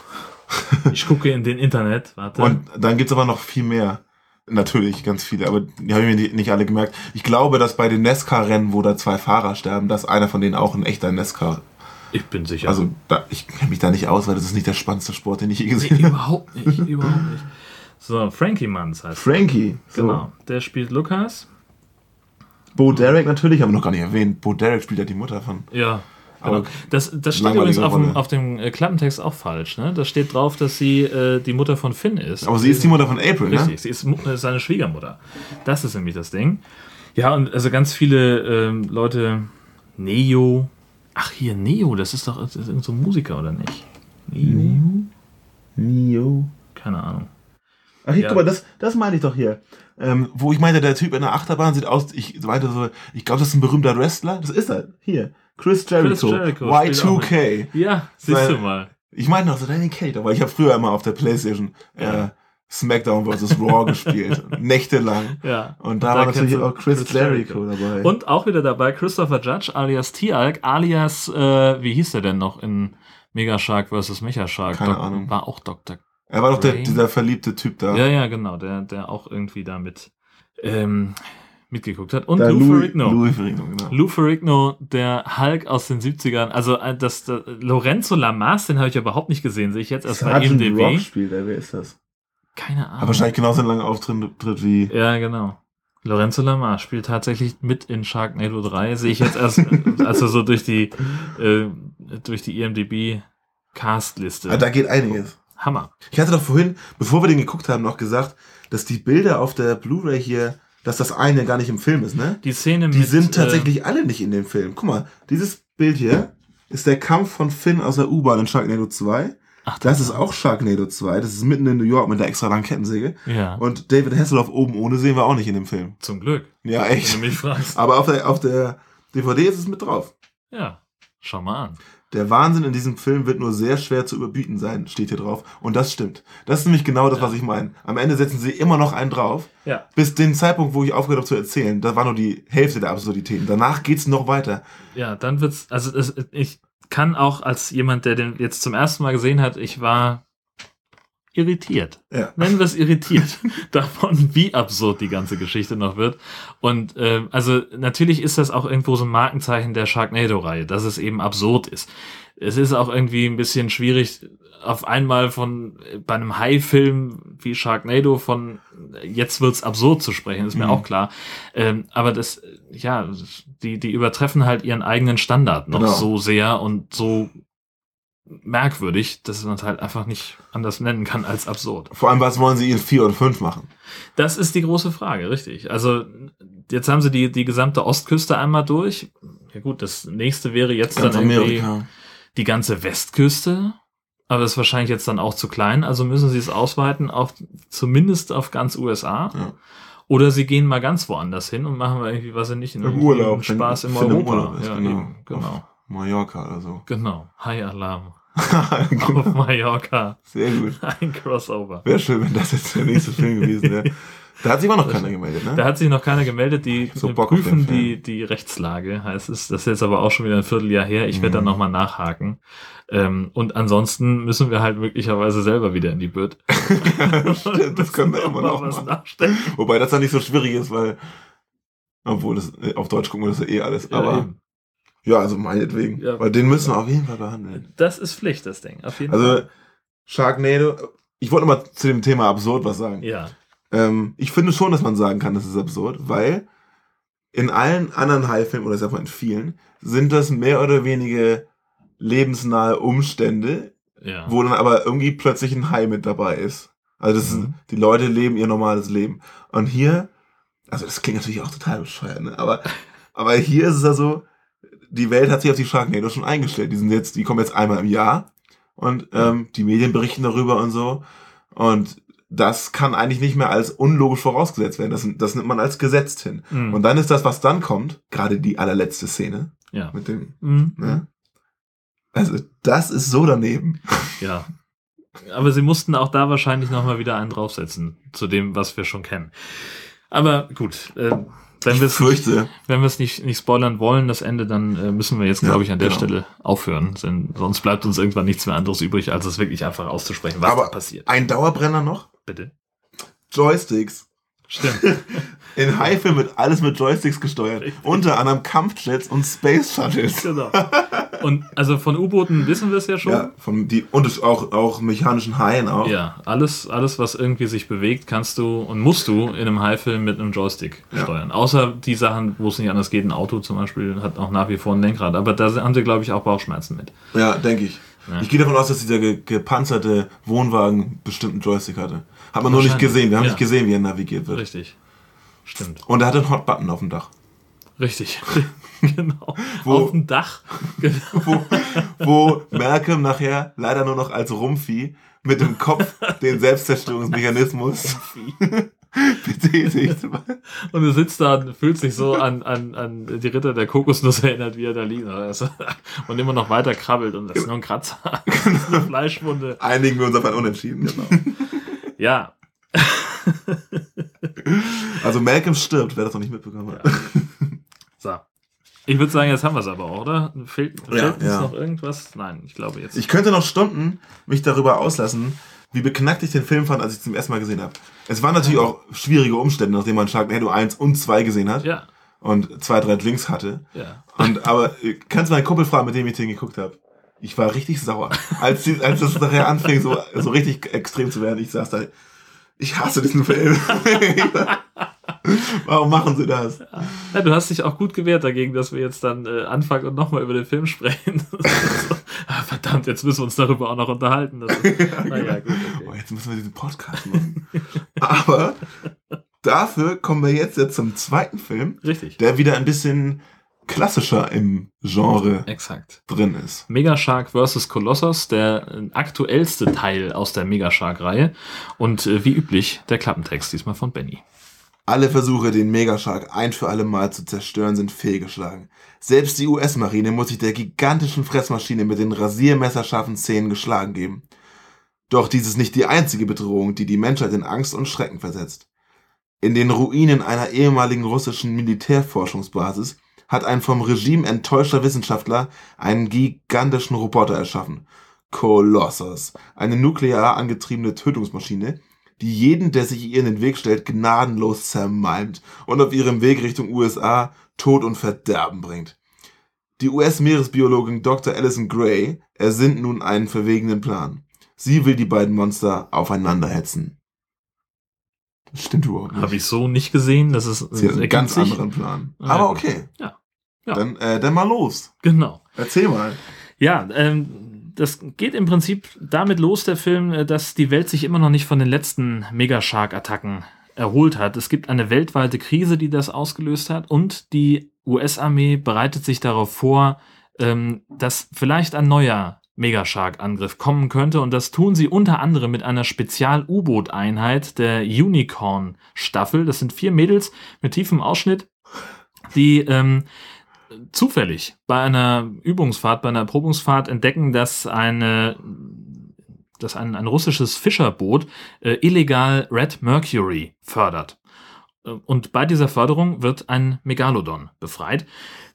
Ich gucke in den Internet, warte. Und dann gibt's aber noch viel mehr. Natürlich, ganz viele, aber die habe ich mir nicht alle gemerkt. Ich glaube, dass bei den Nesca-Rennen, wo da zwei Fahrer sterben, dass einer von denen auch ein echter Nesca. Ich bin sicher. Also da, ich kenne mich da nicht aus, weil das ist nicht der spannendste Sport, den ich je gesehen nee, habe. überhaupt nicht, überhaupt nicht. So, Frankie Manns heißt er. Frankie. So. Genau. Der spielt Lukas. Bo Derek natürlich, haben wir noch gar nicht erwähnt. Bo Derek spielt ja die Mutter von. Ja. Aber Genau. Das, das steht übrigens auf dem, auf dem äh, Klappentext auch falsch. Ne? Da steht drauf, dass sie äh, die Mutter von Finn ist. Aber sie ist die Mutter von April, ne? Richtig, sie ist äh, seine Schwiegermutter. Das ist nämlich das Ding. Ja, und also ganz viele ähm, Leute, Neo. Ach, hier, Neo, das ist doch das ist irgend so ein Musiker, oder nicht? Neo? Neo. Keine Ahnung. Ach, hier, Ja. guck mal, das, das meine ich doch hier. Ähm, wo ich meinte, der Typ in der Achterbahn sieht aus, ich meinte so, ich glaube, das ist ein berühmter Wrestler. Das ist er. Hier. Chris Jericho. Jericho spielt auch Y2K. Ja, siehst du mal. Ich meinte noch so Danny Kate, aber ich habe früher immer auf der Playstation äh, SmackDown vs. Raw gespielt. Nächtelang. Ja. Und da war kennst natürlich du auch Chris, Jericho, dabei. Und auch wieder dabei Christopher Judge alias Tialk alias, äh, wie hieß der denn noch in Mega Shark vs. Mecha Shark? Keine Doc- Ahnung. War auch Dr. er war doch der, dieser verliebte Typ da. Ja, ja, genau, der, der auch irgendwie damit ähm, mitgeguckt hat. Und Der Lou Ferrigno. Louis Ferrigno, genau. Lou Ferrigno, der Hulk aus den 70ern. Also äh, das, das Lorenzo Lamas, den habe ich überhaupt nicht gesehen. Sehe ich jetzt erst bei Sergeant IMDb. Rock spielt er, wer ist das? Keine Ahnung. Aber wahrscheinlich genauso einen langen Auftritt tritt wie. Ja, genau. Lorenzo Lamas spielt tatsächlich mit in Sharknado 3. Sehe ich jetzt erst, also so durch die, äh, durch die IMDb Castliste. Ah, da geht einiges. Hammer. Ich hatte doch vorhin, bevor wir den geguckt haben, noch gesagt, dass die Bilder auf der Blu-ray hier, dass das eine gar nicht im Film ist, ne? Die Szene Die mit, sind äh, tatsächlich alle nicht in dem Film. Guck mal, dieses Bild hier ist der Kampf von Finn aus der U-Bahn in Sharknado 2. Ach, Das ist auch Sharknado 2. Das ist mitten in New York mit der extra langen Kettensäge. Ja, Und David Hasselhoff oben ohne sehen wir auch nicht in dem Film. zum Glück. Ja, Wenn echt. du mich fragst. Aber auf der, auf der DVD ist es mit drauf. Ja, schau mal an. Der Wahnsinn in diesem Film wird nur sehr schwer zu überbieten sein, steht hier drauf. Und das stimmt. Das ist nämlich genau das, was ich meine. Am Ende setzen sie immer noch einen drauf. Ja. Bis den Zeitpunkt, wo ich aufgehört habe zu erzählen, da war nur die Hälfte der Absurditäten. Danach geht's noch weiter. Ja, dann wird's, also es, ich kann auch als jemand, der den jetzt zum ersten Mal gesehen hat, ich war irritiert. Ja. Nennen wir es irritiert davon, wie absurd die ganze Geschichte noch wird. Und ähm, also natürlich ist das auch irgendwo so ein Markenzeichen der Sharknado-Reihe, dass es eben absurd ist. Es ist auch irgendwie ein bisschen schwierig, auf einmal von äh, bei einem Hai-Film wie Sharknado von äh, jetzt wird's absurd zu sprechen, ist mir Mhm. auch klar. Ähm, aber das, äh, ja, die, die übertreffen halt ihren eigenen Standard noch Genau. so sehr und so merkwürdig, dass man es halt einfach nicht anders nennen kann als absurd. Vor allem, was wollen sie in 4 und 5 machen? Das ist die große Frage, richtig. Also jetzt haben sie die, die gesamte Ostküste einmal durch. Ja gut, das nächste wäre jetzt Ganz dann irgendwie Amerika. die ganze Westküste. Aber das ist wahrscheinlich jetzt dann auch zu klein. Also müssen sie es ausweiten auf zumindest auf ganz USA. Ja. Oder sie gehen mal ganz woanders hin und machen wir irgendwie, was sie nicht, in Im Urlaub. Spaß im Europa. Urlaub ist, ja, genau. eben, genau. Mallorca oder so. Genau. High Alarm. Genau. Auf Mallorca. Sehr gut. Ein Crossover. Wäre schön, wenn das jetzt der nächste Film gewesen wäre. Da hat sich aber noch keiner gemeldet, ne? Da hat sich noch keiner gemeldet, die So prüfen die, die Rechtslage, heißt es. Das ist jetzt aber auch schon wieder ein Vierteljahr her. Ich werde dann Mhm. nochmal nachhaken. Ähm, und ansonsten müssen wir halt möglicherweise selber wieder in die Bütt. Stimmt, das können wir immer noch was nachstellen. Wobei das dann nicht so schwierig ist, weil, obwohl das, äh, auf Deutsch gucken wir das ja eh alles. Ja, aber, eben. ja, also meinetwegen. Ja. Weil den müssen wir auf jeden Fall behandeln. Das ist Pflicht, das Ding. Auf jeden Also, Fall. Sharknado, ich wollte mal zu dem Thema absurd was sagen. Ja. Ähm, ich finde schon, dass man sagen kann, das ist absurd, weil in allen anderen Haifilmen, oder sag mal in vielen, sind das mehr oder weniger lebensnahe Umstände, Ja. wo dann aber irgendwie plötzlich ein Hai mit dabei ist. Also das Mhm. ist, die Leute leben ihr normales Leben. Und hier, also das klingt natürlich auch total bescheuert, ne? aber, aber hier ist es ja so, die Welt hat sich auf die Sharknado schon eingestellt. Die sind jetzt, die kommen jetzt einmal im Jahr und ähm, die Medien berichten darüber und so. Und das kann eigentlich nicht mehr als unlogisch vorausgesetzt werden. Das, das nimmt man als gesetzt hin. Mhm. Und dann ist das, was dann kommt, gerade die allerletzte Szene ja. mit dem, Mhm. ne? Also, das ist so daneben. Ja. Aber sie mussten auch da wahrscheinlich nochmal wieder einen draufsetzen, zu dem, was wir schon kennen. Aber gut, äh, wenn wir es fürchte. wenn wir es nicht, nicht spoilern wollen, das Ende, dann äh, müssen wir jetzt, Ja, glaube ich, an der genau. Stelle aufhören. Denn sonst bleibt uns irgendwann nichts mehr anderes übrig, als es wirklich einfach auszusprechen, was Aber passiert. ein Dauerbrenner noch? Bitte. Joysticks. Stimmt. In Haifilm wird alles mit Joysticks gesteuert. Unter anderem Kampfjets und Space Shuttles. genau. Und also von U-Booten wissen wir es ja schon. Ja, von die, und es auch, auch mechanischen Haien auch. Ja, alles, alles, was irgendwie sich bewegt, kannst du und musst du in einem Haifilm mit einem Joystick Ja. steuern. Außer die Sachen, wo es nicht anders geht. Ein Auto zum Beispiel hat auch nach wie vor ein Lenkrad. Aber da haben sie, glaube ich, auch Bauchschmerzen mit. Ja, denke ich. Ja. Ich gehe davon aus, dass dieser ge gepanzerte Wohnwagen bestimmten Joystick hatte. Hat man nur nicht gesehen. Wir haben ja. nicht gesehen, wie er navigiert wird. Richtig. Stimmt. Und er hatte einen Hot-Button auf dem Dach. Richtig. genau. Wo- Auf dem Dach. Genau. Wo, wo Malcolm nachher leider nur noch als Rumpfi mit dem Kopf den Selbstzerstörungsmechanismus betätigt. Und er sitzt da und fühlt sich so an, an, an die Ritter der Kokosnuss erinnert, wie er da liegt. Also, Und immer noch weiter krabbelt und das ist nur ein Kratzer. Ist eine Fleischwunde. Einigen wir uns auf ein Unentschieden. Genau. Ja, Also Malcolm stirbt, wer das noch nicht mitbekommen hat. so. Ich würde sagen, jetzt haben wir es aber auch, oder? Fehlt, fehlt Ja, uns ja. noch irgendwas? Nein, ich glaube jetzt. Ich könnte noch Stunden mich darüber auslassen, wie beknackt ich den Film fand, als ich ihn zum ersten Mal gesehen habe. Es waren natürlich auch schwierige Umstände, nachdem man Sharknado 1 und 2 gesehen hat ja, und zwei, drei Drinks hatte. ja. Und aber äh, kannst du meinen Kumpel fragen, mit dem ich den geguckt habe? Ich war richtig sauer. Als, die, als das nachher anfing, so, so richtig extrem zu werden, ich saß da, ich hasse diesen Film. Warum machen sie das? ja. Du hast dich auch gut gewehrt dagegen, dass wir jetzt dann äh, anfangen und nochmal über den Film sprechen. so, ah, verdammt, jetzt müssen wir uns darüber auch noch unterhalten. Ist, naja, gut, Oh, okay. jetzt müssen wir diesen Podcast machen. Aber dafür kommen wir jetzt, jetzt zum zweiten Film, Richtig. der wieder ein bisschen klassischer im Genre Exakt. drin ist. Megashark vs. Colossus, der äh, aktuellste Teil aus der Megashark-Reihe. Und äh, wie üblich, der Klappentext, diesmal von Benny. Alle Versuche, den Megashark ein für alle Mal zu zerstören, sind fehlgeschlagen. Selbst die US-Marine muss sich der gigantischen Fressmaschine mit den rasiermesserscharfen Zähnen geschlagen geben. Doch dies ist nicht die einzige Bedrohung, die die Menschheit in Angst und Schrecken versetzt. In den Ruinen einer ehemaligen russischen Militärforschungsbasis hat ein vom Regime enttäuschter Wissenschaftler einen gigantischen Roboter erschaffen. Colossus, eine nuklear angetriebene Tötungsmaschine, die jeden, der sich ihr in den Weg stellt, gnadenlos zermalmt und auf ihrem Weg Richtung USA Tod und Verderben bringt. Die US-Meeresbiologin Dr. Alison Gray ersinnt nun einen verwegenen Plan. Sie will die beiden Monster aufeinander hetzen. Das stimmt überhaupt nicht. Habe ich so nicht gesehen. Das ist Sie hat einen ganz sich. anderen Plan. Aber okay. Ja. Ja. Dann, äh, dann mal los. Genau. Erzähl mal. Ja, ähm, das geht im Prinzip damit los, der Film, äh, dass die Welt sich immer noch nicht von den letzten Megashark-Attacken erholt hat. Es gibt eine weltweite Krise, die das ausgelöst hat und die US-Armee bereitet sich darauf vor, ähm, dass vielleicht ein neuer Megashark-Angriff kommen könnte und das tun sie unter anderem mit einer Spezial-U-Boot-Einheit der Unicorn-Staffel. Das sind vier Mädels mit tiefem Ausschnitt, die ähm, zufällig bei einer Übungsfahrt, bei einer Erprobungsfahrt entdecken, dass eine dass ein, ein russisches Fischerboot äh, illegal Red Mercury fördert. Äh, Und bei dieser Förderung wird ein Megalodon befreit.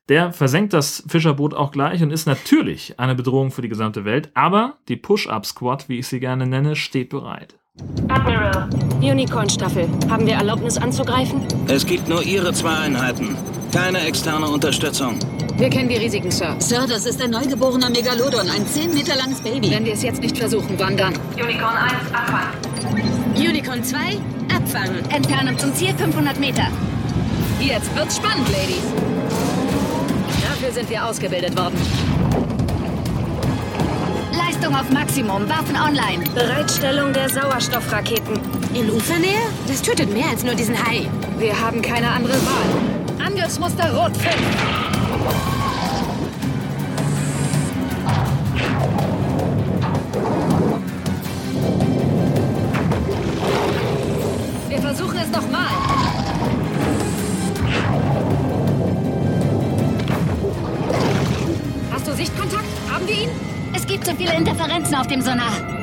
Der versenkt das Fischerboot auch gleich und ist natürlich eine Bedrohung für die gesamte Welt, aber die Push-Up-Squad, wie ich sie gerne nenne, steht bereit. Admiral, Unicorn-Staffel. Haben wir Erlaubnis anzugreifen? Es gibt nur Ihre zwei Einheiten. Keine externe Unterstützung. Wir kennen die Risiken, Sir. Sir, das ist ein neugeborener Megalodon, ein 10 Meter langes Baby. Wenn wir es jetzt nicht versuchen, wann dann? Unicorn 1, abfangen. Unicorn 2, abfangen. Entfernung zum Ziel 500 Meter. Jetzt wird's spannend, Ladies. Dafür sind wir ausgebildet worden. Leistung auf Maximum, Waffen online. Bereitstellung der Sauerstoffraketen. In Ufernähe? Das tötet mehr als nur diesen Hai. Wir haben keine andere Wahl. Angriffsmuster Rot 5. Wir versuchen es nochmal. Hast du Sichtkontakt? Haben wir ihn? Es gibt zu viele Interferenzen auf dem Sonar.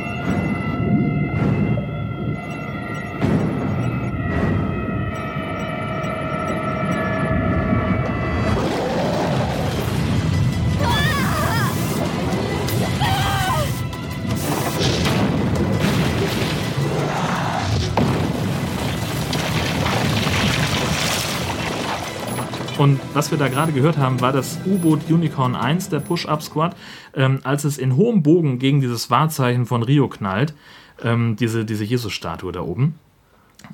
Was wir da gerade gehört haben, war das U-Boot Unicorn 1 der Push-Up Squad, ähm, als es in hohem Bogen gegen dieses Wahrzeichen von Rio knallt, ähm, diese, diese Jesus-Statue da oben.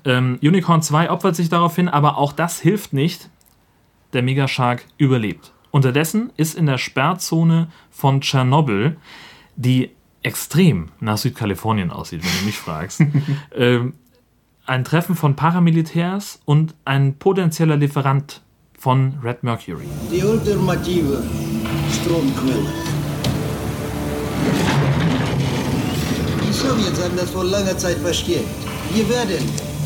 Ähm, Unicorn 2 opfert sich daraufhin, aber auch das hilft nicht. Der Megashark überlebt. Unterdessen ist in der Sperrzone von Tschernobyl, die extrem nach Südkalifornien aussieht, wenn du mich fragst, ähm, ein Treffen von Paramilitärs und ein potenzieller Lieferant von Red Mercury. Die ultimative Stromquelle. Die Sowjets haben das vor langer Zeit versteckt. Wir werden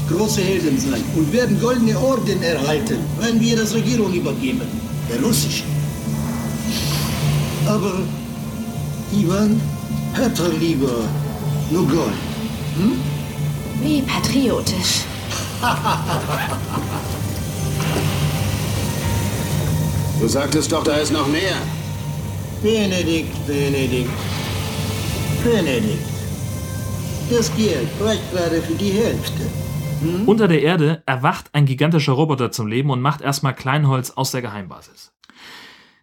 große Helden sein und werden goldene Orden erhalten, wenn wir das Regierung übergeben. Der russischen. Aber Ivan hätte lieber nur Gold. Hm? Wie patriotisch. Du sagtest doch, da ist noch mehr. Benedikt, Benedikt. Benedikt. Das Geld reicht gerade für die Hälfte. Hm? Unter der Erde erwacht ein gigantischer Roboter zum Leben und macht erstmal Kleinholz aus der Geheimbasis.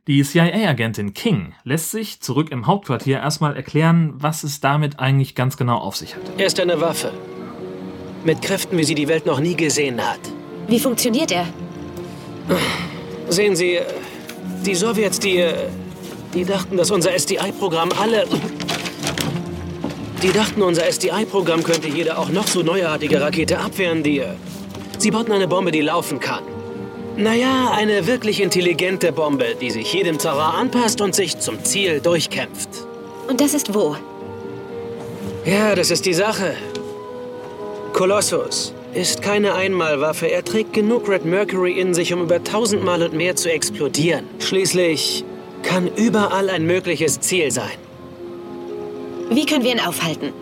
Die CIA-Agentin King lässt sich zurück im Hauptquartier erstmal erklären, was es damit eigentlich ganz genau auf sich hat. Er ist eine Waffe. Mit Kräften, wie sie die Welt noch nie gesehen hat. Wie funktioniert er? Sehen Sie, die Sowjets, die, die dachten, dass unser SDI-Programm alle... Die dachten, unser SDI-Programm könnte jede auch noch so neuartige Rakete abwehren, die... Sie bauten eine Bombe, die laufen kann. Naja, eine wirklich intelligente Bombe, die sich jedem Terrain anpasst und sich zum Ziel durchkämpft. Und das ist wo? Ja, das ist die Sache. Kolossus ist keine Einmalwaffe. Er trägt genug Red Mercury in sich, um über tausendmal und mehr zu explodieren. Schließlich kann überall ein mögliches Ziel sein. Wie können wir ihn aufhalten?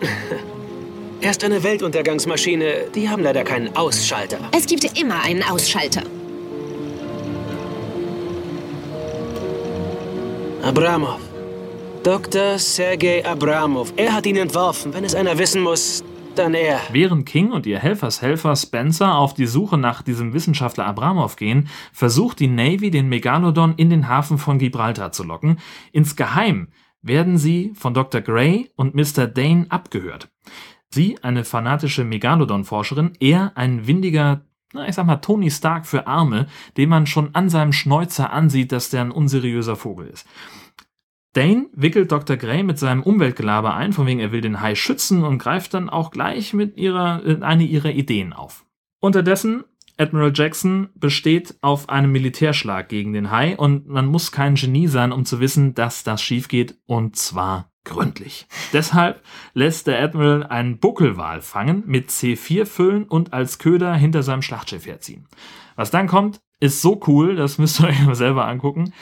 Er ist eine Weltuntergangsmaschine. Die haben leider keinen Ausschalter. Es gibt immer einen Ausschalter. Abramov. Dr. Sergei Abramov. Er hat ihn entworfen. Wenn es einer wissen muss, dann er. Während King und ihr Helfershelfer Spencer auf die Suche nach diesem Wissenschaftler Abramov gehen, versucht die Navy, den Megalodon in den Hafen von Gibraltar zu locken. Insgeheim werden sie von Dr. Gray und Mr. Dane abgehört. Sie, eine fanatische Megalodon-Forscherin, er ein windiger na, ich sag mal, Tony Stark für Arme, dem man schon an seinem Schnäuzer ansieht, dass der ein unseriöser Vogel ist. Dane wickelt Dr. Gray mit seinem Umweltgelaber ein, von wegen er will den Hai schützen und greift dann auch gleich mit ihrer, äh, eine ihrer Ideen auf. Unterdessen, Admiral Jackson besteht auf einem Militärschlag gegen den Hai und man muss kein Genie sein, um zu wissen, dass das schief geht und zwar gründlich. Deshalb lässt der Admiral einen Buckelwal fangen, mit C4 füllen und als Köder hinter seinem Schlachtschiff herziehen. Was dann kommt, ist so cool, das müsst ihr euch mal selber angucken.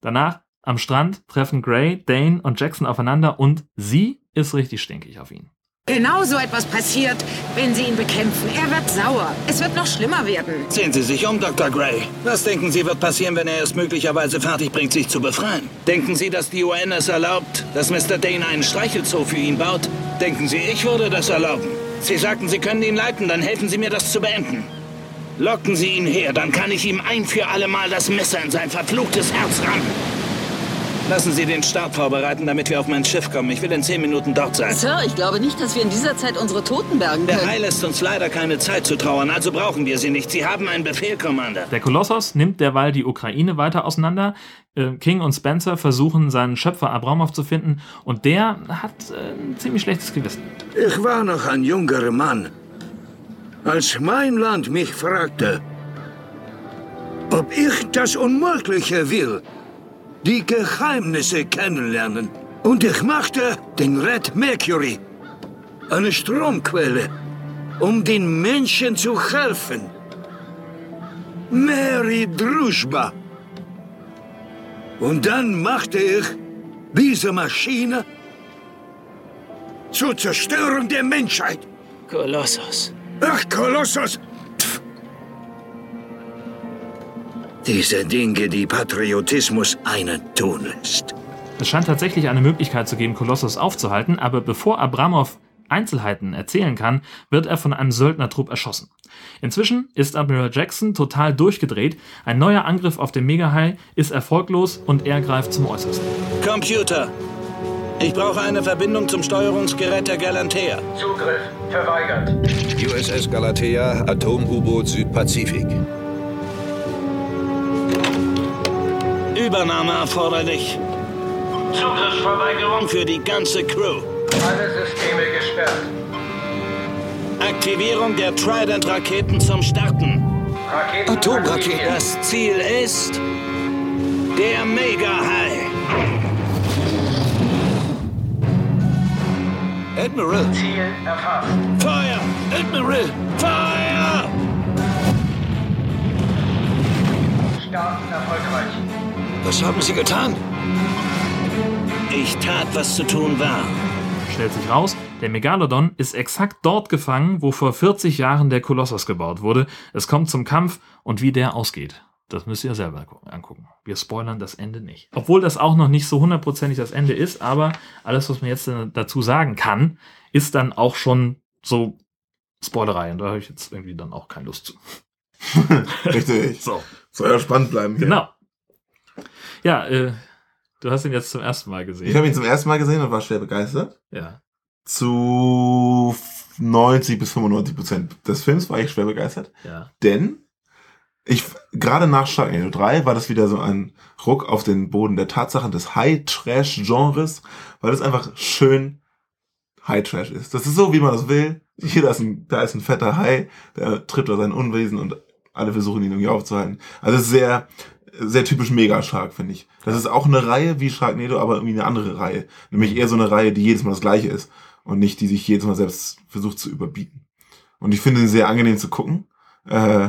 Danach am Strand treffen Gray, Dane und Jackson aufeinander und sie ist richtig stinkig auf ihn. Genau so etwas passiert, wenn Sie ihn bekämpfen. Er wird sauer. Es wird noch schlimmer werden. Sehen Sie sich um, Dr. Gray. Was denken Sie, wird passieren, wenn er es möglicherweise fertig bringt, sich zu befreien? Denken Sie, dass die UN es erlaubt, dass Mr. Dane einen Streichelzoo für ihn baut? Denken Sie, ich würde das erlauben? Sie sagten, Sie können ihn leiten, dann helfen Sie mir, das zu beenden. Locken Sie ihn her, dann kann ich ihm ein für alle Mal das Messer in sein verfluchtes Herz rammen. Lassen Sie den Start vorbereiten, damit wir auf mein Schiff kommen. Ich will in zehn Minuten dort sein. Sir, ich glaube nicht, dass wir in dieser Zeit unsere Toten bergen können. Der Hai lässt uns leider keine Zeit zu trauern, also brauchen wir sie nicht. Sie haben einen Befehl, Commander. Der Kolossos nimmt derweil die Ukraine weiter auseinander. Äh, King und Spencer versuchen, seinen Schöpfer Abramov zu finden und der hat äh, ein ziemlich schlechtes Gewissen. Ich war noch ein junger Mann, als mein Land mich fragte, ob ich das Unmögliche will die Geheimnisse kennenlernen. Und ich machte den Red Mercury, eine Stromquelle, um den Menschen zu helfen. Mary Druschba. Und dann machte ich diese Maschine zur Zerstörung der Menschheit. Kolossus. Ach, Kolossus! Diese Dinge, die Patriotismus einen tun lässt. Es scheint tatsächlich eine Möglichkeit zu geben, Kolossus aufzuhalten, aber bevor Abramov Einzelheiten erzählen kann, wird er von einem Söldnertrupp erschossen. Inzwischen ist Admiral Jackson total durchgedreht, ein neuer Angriff auf den Megahai ist erfolglos und er greift zum Äußersten. Computer, ich brauche eine Verbindung zum Steuerungsgerät der Galantea. Zugriff verweigert. USS Galatea, Atom-U-Boot Südpazifik. Übernahme erforderlich. Zugriffsverweigerung für die ganze Crew. Alle Systeme gesperrt. Aktivierung der Trident-Raketen zum Starten. Raketen Atomraketen. Das Ziel ist der Mega-High. Admiral! Ziel erfasst. Feuer! Admiral! Feuer! Starten erfolgreich. Was haben Sie getan? Ich tat, was zu tun war. Stellt sich raus, der Megalodon ist exakt dort gefangen, wo vor 40 Jahren der Kolossos gebaut wurde. Es kommt zum Kampf und wie der ausgeht, das müsst ihr selber angucken. Wir spoilern das Ende nicht. Obwohl das auch noch nicht so hundertprozentig das Ende ist, aber alles, was man jetzt dazu sagen kann, ist dann auch schon so Spoilerei und da habe ich jetzt irgendwie dann auch keine Lust zu. Richtig. So. Soll ja spannend bleiben. Hier. Genau. Ja, äh, du hast ihn jetzt zum ersten Mal gesehen. Ich habe ihn zum ersten Mal gesehen und war schwer begeistert. Ja. Zu 90 bis 95 Prozent des Films war ich schwer begeistert. Ja. Denn ich, gerade nach Sharknado 3 war das wieder so ein Ruck auf den Boden der Tatsachen des High-Trash-Genres, weil das einfach schön High-Trash ist. Das ist so, wie man das will. Hier, da ist ein, da ist ein fetter Hai, der tritt da sein Unwesen und alle versuchen ihn irgendwie aufzuhalten. Also es ist sehr, sehr typisch Mega-Shark, finde ich. Das ist auch eine Reihe wie Sharknado, aber irgendwie eine andere Reihe. Nämlich eher so eine Reihe, die jedes Mal das gleiche ist und nicht, die sich jedes Mal selbst versucht zu überbieten. Und ich finde ihn sehr angenehm zu gucken. Äh,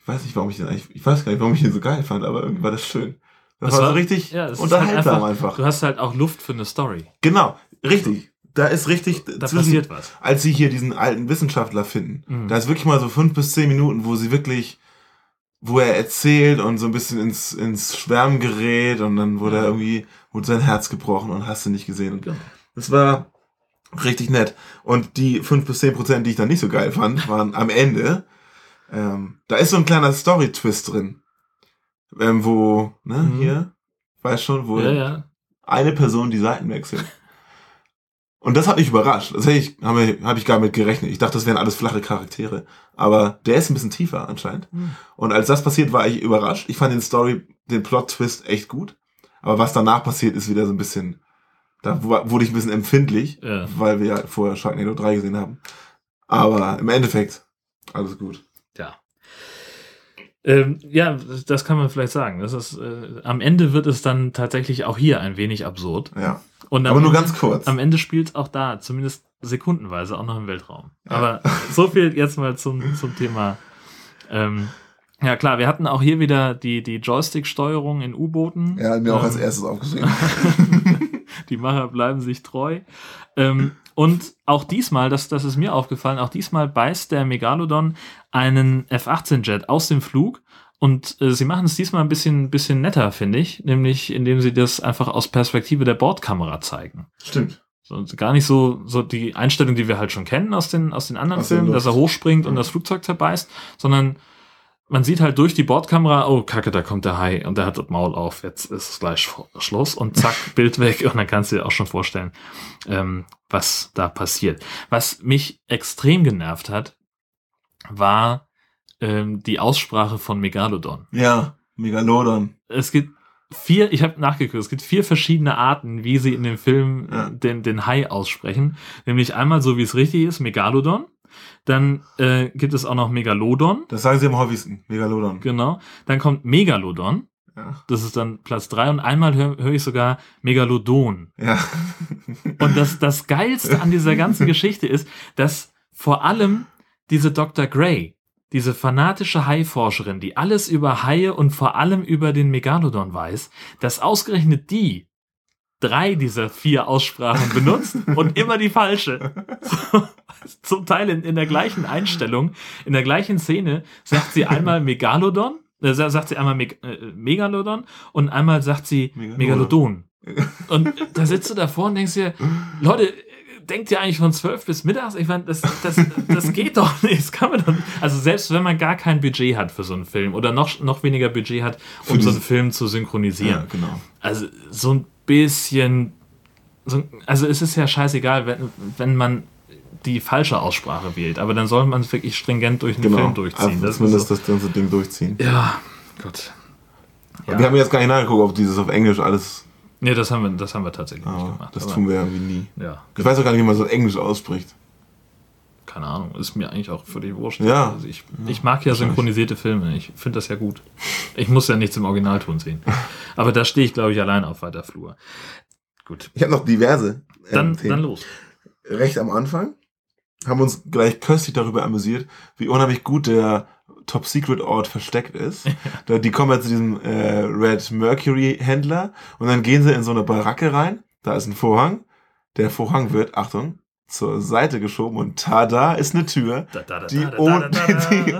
ich weiß nicht, warum ich den eigentlich, ich weiß gar nicht, warum ich ihn so geil fand, aber irgendwie war das schön. Das, war, so richtig ja, ist unterhaltsam halt einfach. Du hast halt auch Luft für eine Story. Genau, richtig. Da ist richtig. Da passiert was. Als sie hier diesen alten Wissenschaftler finden, Mhm. da ist wirklich mal so fünf bis zehn Minuten, wo sie wirklich, wo er erzählt und so ein bisschen ins, ins Schwärmen gerät und dann wurde er irgendwie, wurde sein Herz gebrochen und hast du nicht gesehen. Und das war richtig nett. Und die fünf bis zehn Prozent, die ich dann nicht so geil fand, waren am Ende. Ähm, da ist so ein kleiner Story-Twist drin. Ähm, wo, ne, Mhm. hier, weiß schon, wo Ja, ja. eine Person die Seiten wechselt. Und das hat mich überrascht. Das hätte ich, habe hab ich gar mit gerechnet. Ich dachte, das wären alles flache Charaktere. Aber der ist ein bisschen tiefer anscheinend. Hm. Und als das passiert, war ich überrascht. Ich fand den Story, den Plot-Twist echt gut. Aber was danach passiert, ist wieder so ein bisschen, da wu- wurde ich ein bisschen empfindlich, Ja. weil wir ja vorher Sharknado 3 gesehen haben. Aber im Endeffekt, alles gut. Ja. Ähm, ja, das kann man vielleicht sagen. Das ist, äh, am Ende wird es dann tatsächlich auch hier ein wenig absurd. Ja. Und Aber am nur Ende- ganz kurz. Am Ende spielt es auch da, zumindest sekundenweise, auch noch im Weltraum. Aber so viel jetzt mal zum, zum Thema. Ähm, ja klar, wir hatten auch hier wieder die, die Joystick-Steuerung in U-Booten. Ja, mir auch als Ähm, erstes aufgeschrieben. die Macher bleiben sich treu. Ähm, und auch diesmal, das, das ist mir aufgefallen, auch diesmal beißt der Megalodon einen F-18-Jet aus dem Flug. Und äh, sie machen es diesmal ein bisschen, bisschen netter, finde ich, nämlich indem sie das einfach aus Perspektive der Bordkamera zeigen. Stimmt. So, gar nicht so, so die Einstellung, die wir halt schon kennen aus den, aus den anderen Aus Filmen, dass er hochspringt und das Flugzeug zerbeißt, sondern man sieht halt durch die Bordkamera, oh Kacke, da kommt der Hai und der hat das Maul auf, jetzt ist es gleich Schluss und zack, Bild weg und dann kannst du dir auch schon vorstellen, ähm, was da passiert. Was mich extrem genervt hat, war ähm, die Aussprache von Megalodon. Ja, Megalodon. Es gibt vier, ich habe nachgeguckt, es gibt vier verschiedene Arten, wie sie in dem Film äh, den, den Hai aussprechen. Nämlich einmal so, wie es richtig ist, Megalodon. Dann äh, gibt es auch noch Megalodon. Das sagen sie am häufigsten, Megalodon. Genau. Dann kommt Megalodon. Ja. Das ist dann Platz drei Und einmal höre hör ich sogar Megalodon. Ja. Und das, das Geilste an dieser ganzen Geschichte ist, dass vor allem diese Dr. Gray, diese fanatische Haiforscherin, die alles über Haie und vor allem über den Megalodon weiß, dass ausgerechnet die drei dieser vier Aussprachen benutzt und immer die falsche. So, zum Teil in, in der gleichen Einstellung, in der gleichen Szene sagt sie einmal Megalodon, äh, sa- sagt sie einmal Meg äh, Megalodon und einmal sagt sie Megalodon. Und da sitzt du davor und denkst dir, Leute, denkt ihr eigentlich von 12 bis mittags? Ich meine, das, das, das geht doch nicht. Das kann man doch nicht. Also selbst wenn man gar kein Budget hat für so einen Film oder noch, noch weniger Budget hat, um Für so einen Film zu synchronisieren. Ja, genau. Also so ein bisschen. So, also es ist ja scheißegal, wenn, wenn man die falsche Aussprache wählt, aber dann soll man es wirklich stringent durch den Genau. Film durchziehen. Einfach Das zumindest so. das ganze Ding durchziehen. Ja, Gott. Wir haben jetzt gar nicht nachgeguckt, ob dieses auf Englisch alles. Nee, das haben wir, das haben wir tatsächlich nicht gemacht. Das aber- tun wir irgendwie nie. Ja. Ich weiß auch gar nicht, wie man so Englisch ausspricht. Keine Ahnung, ist mir eigentlich auch völlig wurscht. Ja. Also ich, ich mag ja synchronisierte Filme. Ich finde das ja gut. Ich muss ja nichts im Originalton sehen. Aber da stehe ich, glaube ich, allein auf weiter Flur. Gut. Ich habe noch diverse. ähm, Dann, Themen. dann los. Recht am Anfang haben uns gleich köstlich darüber amüsiert, wie unheimlich gut der Top Secret Ort versteckt ist. Da, die kommen ja zu diesem äh, Red Mercury Händler und dann gehen sie in so eine Baracke rein. Da ist ein Vorhang. Der Vorhang wird, Achtung, zur Seite geschoben und tada ist eine Tür, die,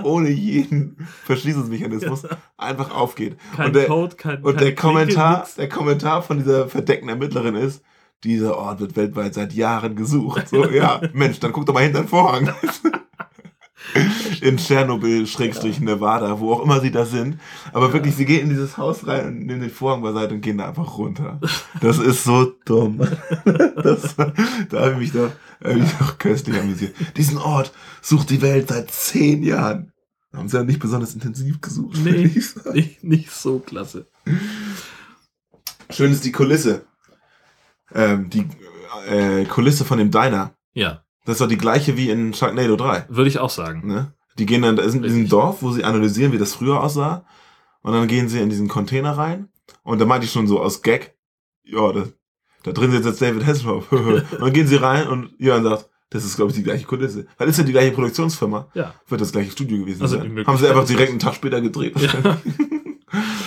ohne, die jeden Verschließungsmechanismus einfach aufgeht. Kein und der, Code, kein- und kein der Kommentar, der Kommentar von dieser verdeckten Ermittlerin ist, dieser Ort wird weltweit seit Jahren gesucht. So, ja, Mensch, dann guck doch mal hinter den Vorhang. In Tschernobyl, Schrägstrich Nevada, wo auch immer sie da sind. Aber wirklich, sie gehen in dieses Haus rein und nehmen den Vorhang beiseite und gehen da einfach runter. Das ist so dumm. Das, da habe ich mich doch, hab ich doch köstlich amüsiert. Diesen Ort sucht die Welt seit zehn Jahren. Haben sie ja nicht besonders intensiv gesucht. Nee, nicht, nicht so klasse. Schön ist die Kulisse. Ähm, die äh, Kulisse von dem Diner. Ja. Das ist doch die gleiche wie in Sharknado 3. Würde ich auch sagen. Ne? Die gehen dann, in diesem Dorf, wo sie analysieren, wie das früher aussah. Und dann gehen sie in diesen Container rein. Und da meinte ich schon so aus Gag, ja, da, da drin sitzt jetzt David Hasselhoff. und dann gehen sie rein und Jörn sagt, das ist, glaube ich, die gleiche Kulisse. Weil ist ja die gleiche Produktionsfirma. Ja. Wird das gleiche Studio gewesen Also sein. Haben sie einfach direkt einen Tag später gedreht. Ja.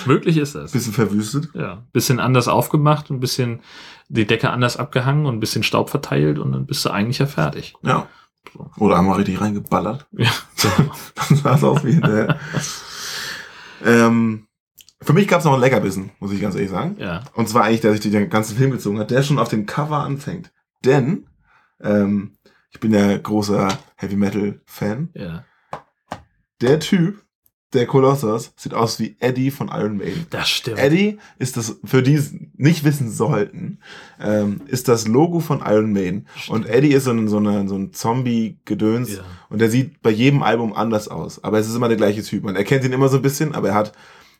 Möglich ist das. Bisschen verwüstet. Ja. Bisschen anders aufgemacht, ein bisschen die Decke anders abgehangen und ein bisschen Staub verteilt und dann bist du eigentlich ja fertig. Ja. Oder einmal richtig reingeballert. Ja. Dann sah es aus wie hinterher. ähm, für mich gab es noch einen Leckerbissen, muss ich ganz ehrlich sagen. Ja. Und zwar eigentlich, der sich den ganzen Film gezogen hat, der schon auf dem Cover anfängt. Denn ähm, ich bin ja großer Heavy Metal Fan. Ja. Der Typ, der Kolossos, sieht aus wie Eddie von Iron Maiden. Das stimmt. Eddie ist das, für die es nicht wissen sollten, ähm, ist das Logo von Iron Maiden. Und Eddie ist so ein, so eine, so ein Zombie-Gedöns. Ja. Und der sieht bei jedem Album anders aus. Aber es ist immer der gleiche Typ. Man erkennt ihn immer so ein bisschen, aber er hat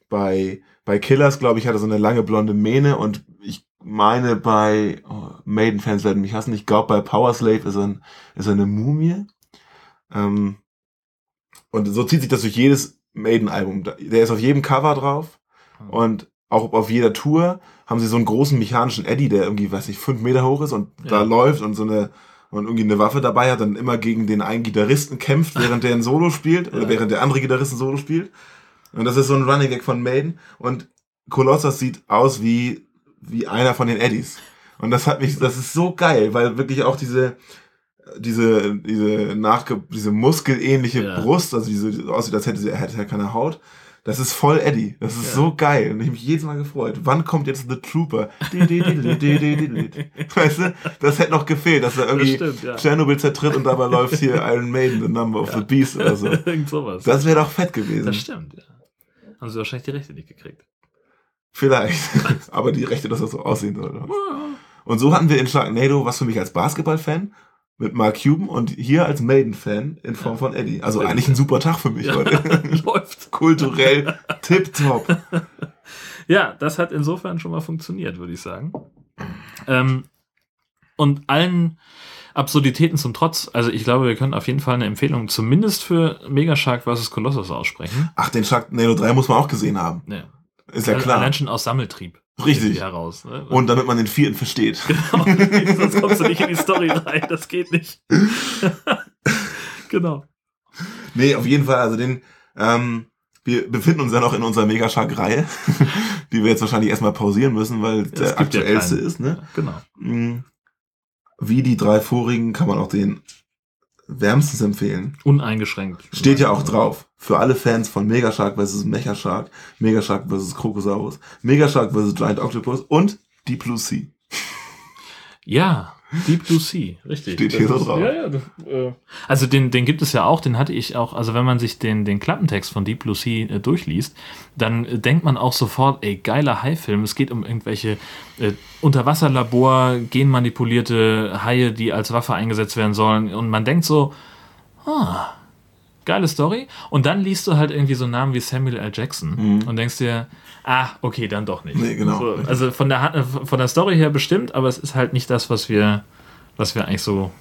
bei, bei Killers, glaube ich, hat er so eine lange blonde Mähne und ich meine bei oh, Maiden-Fans werden mich hassen. Ich glaube, bei Power Slave ist er, ein, ist er eine Mumie. Ähm, und so zieht sich das durch jedes Maiden-Album. Der ist auf jedem Cover drauf und auch auf jeder Tour haben sie so einen großen mechanischen Eddie, der irgendwie, weiß ich, fünf Meter hoch ist und da Ja. läuft und so eine und irgendwie eine Waffe dabei hat, dann immer gegen den einen Gitarristen kämpft, während der ein Solo spielt oder Ja. während der andere Gitarrist ein Solo spielt. Und das ist so ein Running Gag von Maiden und Colossus sieht aus wie wie einer von den Eddies. Und das hat mich, das ist so geil, weil wirklich auch diese diese diese nachge diese muskelähnliche Ja. Brust, also diese so aussieht, als hätte sie er hätte ja keine Haut. Das ist voll Eddie. Das ist Ja. so geil. Und ich mich jedes Mal gefreut. Wann kommt jetzt The Trooper? weißt du? Das hätte noch gefehlt, dass er irgendwie stimmt, ja. Tschernobyl zertritt und dabei läuft hier Iron Maiden, The Number of the Beast oder so. Irgend sowas. Das wäre doch fett gewesen. Das stimmt, ja. Haben sie wahrscheinlich die Rechte nicht gekriegt. Vielleicht. Aber die Rechte, dass das so aussehen soll. Und so hatten wir in Sharknado, was für mich als Basketballfan, mit Mark Cuban und hier als Maiden-Fan in Form von Eddie. Also eigentlich ein super Tag für mich Ja, heute. läuft. Kulturell tipptopp. Ja, das hat insofern schon mal funktioniert, würde ich sagen. Ähm, und allen Absurditäten zum Trotz, also ich glaube, wir können auf jeden Fall eine Empfehlung zumindest für Mega Shark vs. Colossus aussprechen. Ach, den Sharknado 3 muss man auch gesehen haben. Ja. Ist ja klar. Allein schon aus Sammeltrieb. Richtig. Heraus, ne? Und damit man den vierten versteht. Genau, sonst kommst du nicht in die Story rein, das geht nicht. genau. Nee, auf jeden Fall, also den, ähm, wir befinden uns ja noch in unserer Megashark-Reihe, die wir jetzt wahrscheinlich erstmal pausieren müssen, weil es der ja aktuellste keinen. ist, ne? Genau. Mm. Wie die drei vorigen kann man auch den wärmstens empfehlen. Uneingeschränkt. Steht ja auch drauf. Für alle Fans von Megashark vs. Mechashark, Megashark vs. Krokosaurus, Megashark vs. Giant Octopus und Deep Blue Sea. Ja, Deep Blue Sea, richtig. Steht hier so drauf. Ja, ja, das, äh, also den, den gibt es ja auch, den hatte ich auch, also wenn man sich den, den Klappentext von Deep Blue Sea äh, durchliest, dann äh, denkt man auch sofort, ey, geiler Haifilm. Es geht um irgendwelche äh, Unterwasserlabor, genmanipulierte Haie, die als Waffe eingesetzt werden sollen. Und man denkt so, ah, geile Story. Und dann liest du halt irgendwie so Namen wie Samuel L. Jackson und denkst dir, ah, okay, dann doch nicht. Mhm. Nee, genau. So, also von der, von der Story her bestimmt, aber es ist halt nicht das, was wir, was wir eigentlich so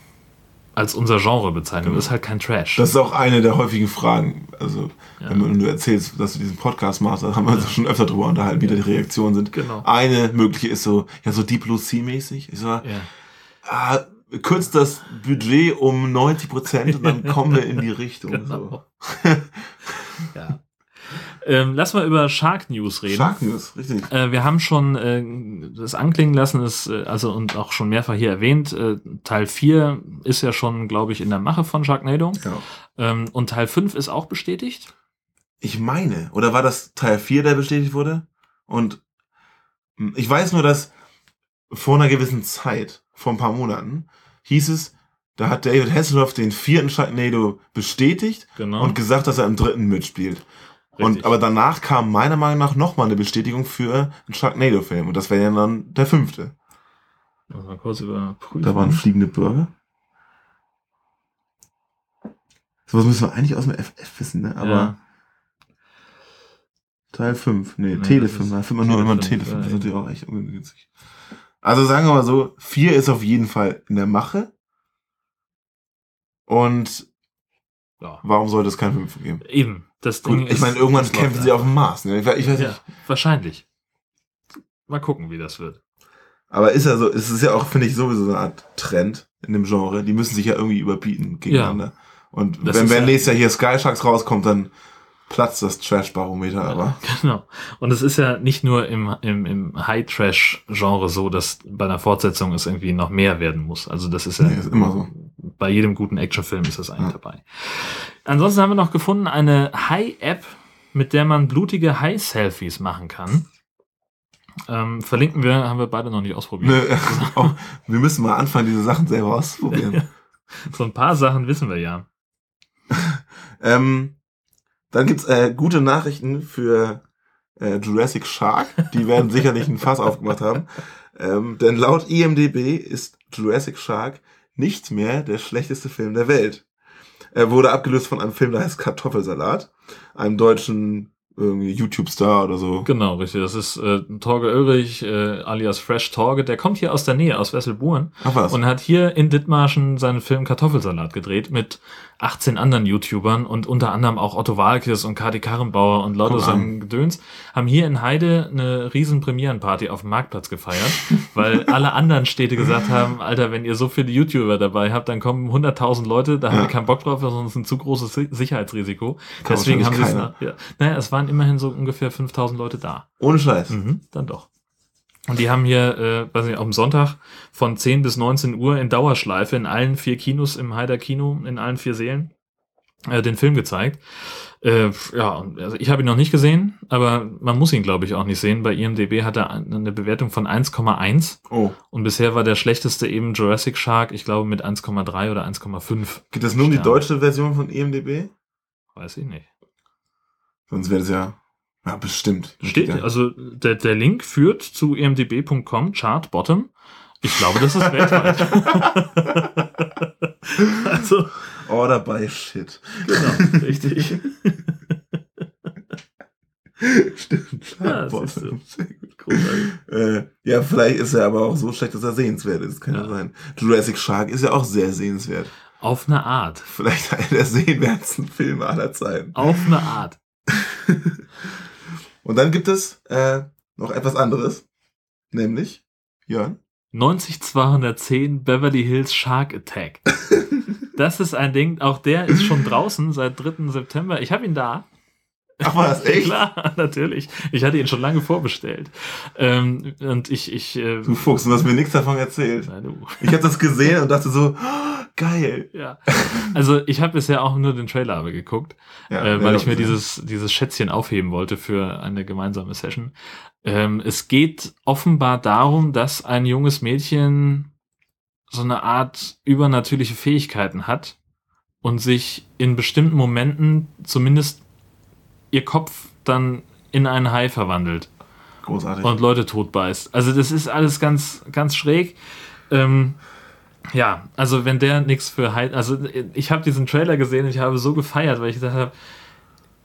als unser Genre bezeichnen. Es ist halt kein Trash. Das ist auch eine der häufigen Fragen. Also, wenn du erzählst, dass du diesen Podcast machst, da haben wir uns schon öfter drüber unterhalten, wie da die Reaktionen sind. Genau. Eine mögliche ist so, ja, so Deep Blue Sea mäßig. Ich so, ah, kürzt das Budget um 90 Prozent und dann kommen wir in die Richtung. Genau. ja. Ähm, lass mal über Shark News reden. Shark News, richtig. Äh, wir haben schon äh, das anklingen lassen, ist, äh, also und auch schon mehrfach hier erwähnt. Äh, Teil 4 ist ja schon, glaube ich, in der Mache von Sharknado. Ähm, und Teil 5 ist auch bestätigt. Ich meine, oder war das Teil 4, der bestätigt wurde? Und mh, ich weiß nur, dass vor einer gewissen Zeit, vor ein paar Monaten, hieß es, da hat David Hasselhoff den vierten Sharknado bestätigt Genau. und gesagt, dass er im dritten mitspielt. Und, aber danach kam meiner Meinung nach nochmal eine Bestätigung für einen Sharknado-Film. Und das wäre ja dann der fünfte. Mal kurz überprüfen. Da waren fliegende Bürger. Sowas müssen wir eigentlich aus dem FF wissen, ne? Aber Ja. Teil 5, nee, Nee, Telefilm, das da findet man nur immer Telefilm, Telefilm, ja, das ist natürlich auch echt ungünstig. Also sagen wir mal so, 4 ist auf jeden Fall in der Mache. Und warum sollte es kein 5 geben? Eben, das Ding Gut, ich meine, irgendwann kämpfen sie ja. auf dem Mars. Ne? Ich, ich weiß Ja, nicht. wahrscheinlich. Mal gucken, wie das wird. Aber ist ja so, es ist ja auch, finde ich, sowieso so eine Art Trend in dem Genre. Die müssen sich ja irgendwie überbieten gegeneinander. Und Das wenn, wenn ja- nächstes Jahr hier Sky Sharks rauskommt, dann platzt das Trash-Barometer, aber. Genau. Und es ist ja nicht nur im, im, im High-Trash-Genre so, dass bei einer Fortsetzung es irgendwie noch mehr werden muss. Also das ist ja Nee, ist immer so. bei jedem guten Actionfilm ist das eigentlich dabei. Ansonsten haben wir noch gefunden eine High-App, mit der man blutige High-Selfies machen kann. Ähm, verlinken wir, haben wir beide noch nicht ausprobiert. Nö, auch, wir müssen mal anfangen, diese Sachen selber auszuprobieren. So ein paar Sachen wissen wir ja. ähm, dann gibt's äh, gute Nachrichten für äh, Jurassic Shark. Die werden sicherlich ein Fass aufgemacht haben. Ähm, denn laut IMDB ist Jurassic Shark nicht mehr der schlechteste Film der Welt. Er wurde abgelöst von einem Film, der heißt Kartoffelsalat, einem deutschen irgendwie YouTube-Star oder so. Genau, richtig. Das ist äh, Torge Ulrich, äh, alias Fresh Torge. Der kommt hier aus der Nähe, aus Wesselburen. Ach was. Und hat hier in Dithmarschen seinen Film Kartoffelsalat gedreht mit 18 anderen YouTubern und unter anderem auch Otto Walkes und Kati Karrenbauer und an. ein Gedöns. Haben hier in Heide eine riesen Premierenparty auf dem Marktplatz gefeiert, weil alle anderen Städte gesagt haben, Alter, wenn ihr so viele YouTuber dabei habt, dann kommen 100.000 Leute, da haben Ja. wir keinen Bock drauf, sonst ein zu großes Si- Sicherheitsrisiko. Kann Deswegen haben sie es, ja, naja, es waren immerhin so ungefähr 5000 Leute da. Ohne Scheiß. Mhm, dann doch. Und die haben hier, äh, weiß nicht, am Sonntag von 10 bis 19 Uhr in Dauerschleife in allen vier Kinos im Heider Kino, in allen vier Sälen, äh, den Film gezeigt. Äh, ja, also ich habe ihn noch nicht gesehen, aber man muss ihn, glaube ich, auch nicht sehen. Bei IMDB hat er ein- eine Bewertung von 1,1. Oh. Und bisher war der schlechteste eben Jurassic Shark, ich glaube, mit 1,3 oder 1,5. Geht es nur um die deutsche Version von IMDB? Weiß ich nicht. Sonst wäre es ja, ja bestimmt. Steht, also der, der Link führt zu imdb.com, Chart Bottom. Ich glaube, das ist weltweit. also, Order by Shit. Genau, richtig. Stimmt. Ja. Äh, ja, vielleicht ist er aber auch so schlecht, dass er sehenswert ist. Kann ja. sein. Jurassic Shark ist ja auch sehr sehenswert. Auf eine Art. Vielleicht einer der sehenswertesten Filme aller Zeiten. Auf eine Art. Und dann gibt es äh, noch etwas anderes. Nämlich, Jörn. 90210 Beverly Hills Shark Attack. Das ist ein Ding, auch der ist schon draußen seit 3. September. Ich habe ihn da. Ach was, echt? Klar, natürlich. Ich hatte ihn schon lange vorbestellt. Ähm, und ich, ich. Äh, Du Fuchs, du hast mir nichts davon erzählt. Na, du. Ich habe das gesehen und dachte so, oh, geil. Ja. Also ich habe bisher auch nur den Trailer aber geguckt, Ja, äh, weil ich mir dieses, dieses Schätzchen aufheben wollte für eine gemeinsame Session. Ähm, es geht offenbar darum, dass ein junges Mädchen so eine Art übernatürliche Fähigkeiten hat und sich in bestimmten Momenten zumindest ihr Kopf dann in einen Hai verwandelt. Großartig. Und Leute totbeißt. Also das ist alles ganz, ganz schräg. Ähm, ja, also wenn der nichts für Hai, also ich habe diesen Trailer gesehen und ich habe so gefeiert, weil ich gesagt habe,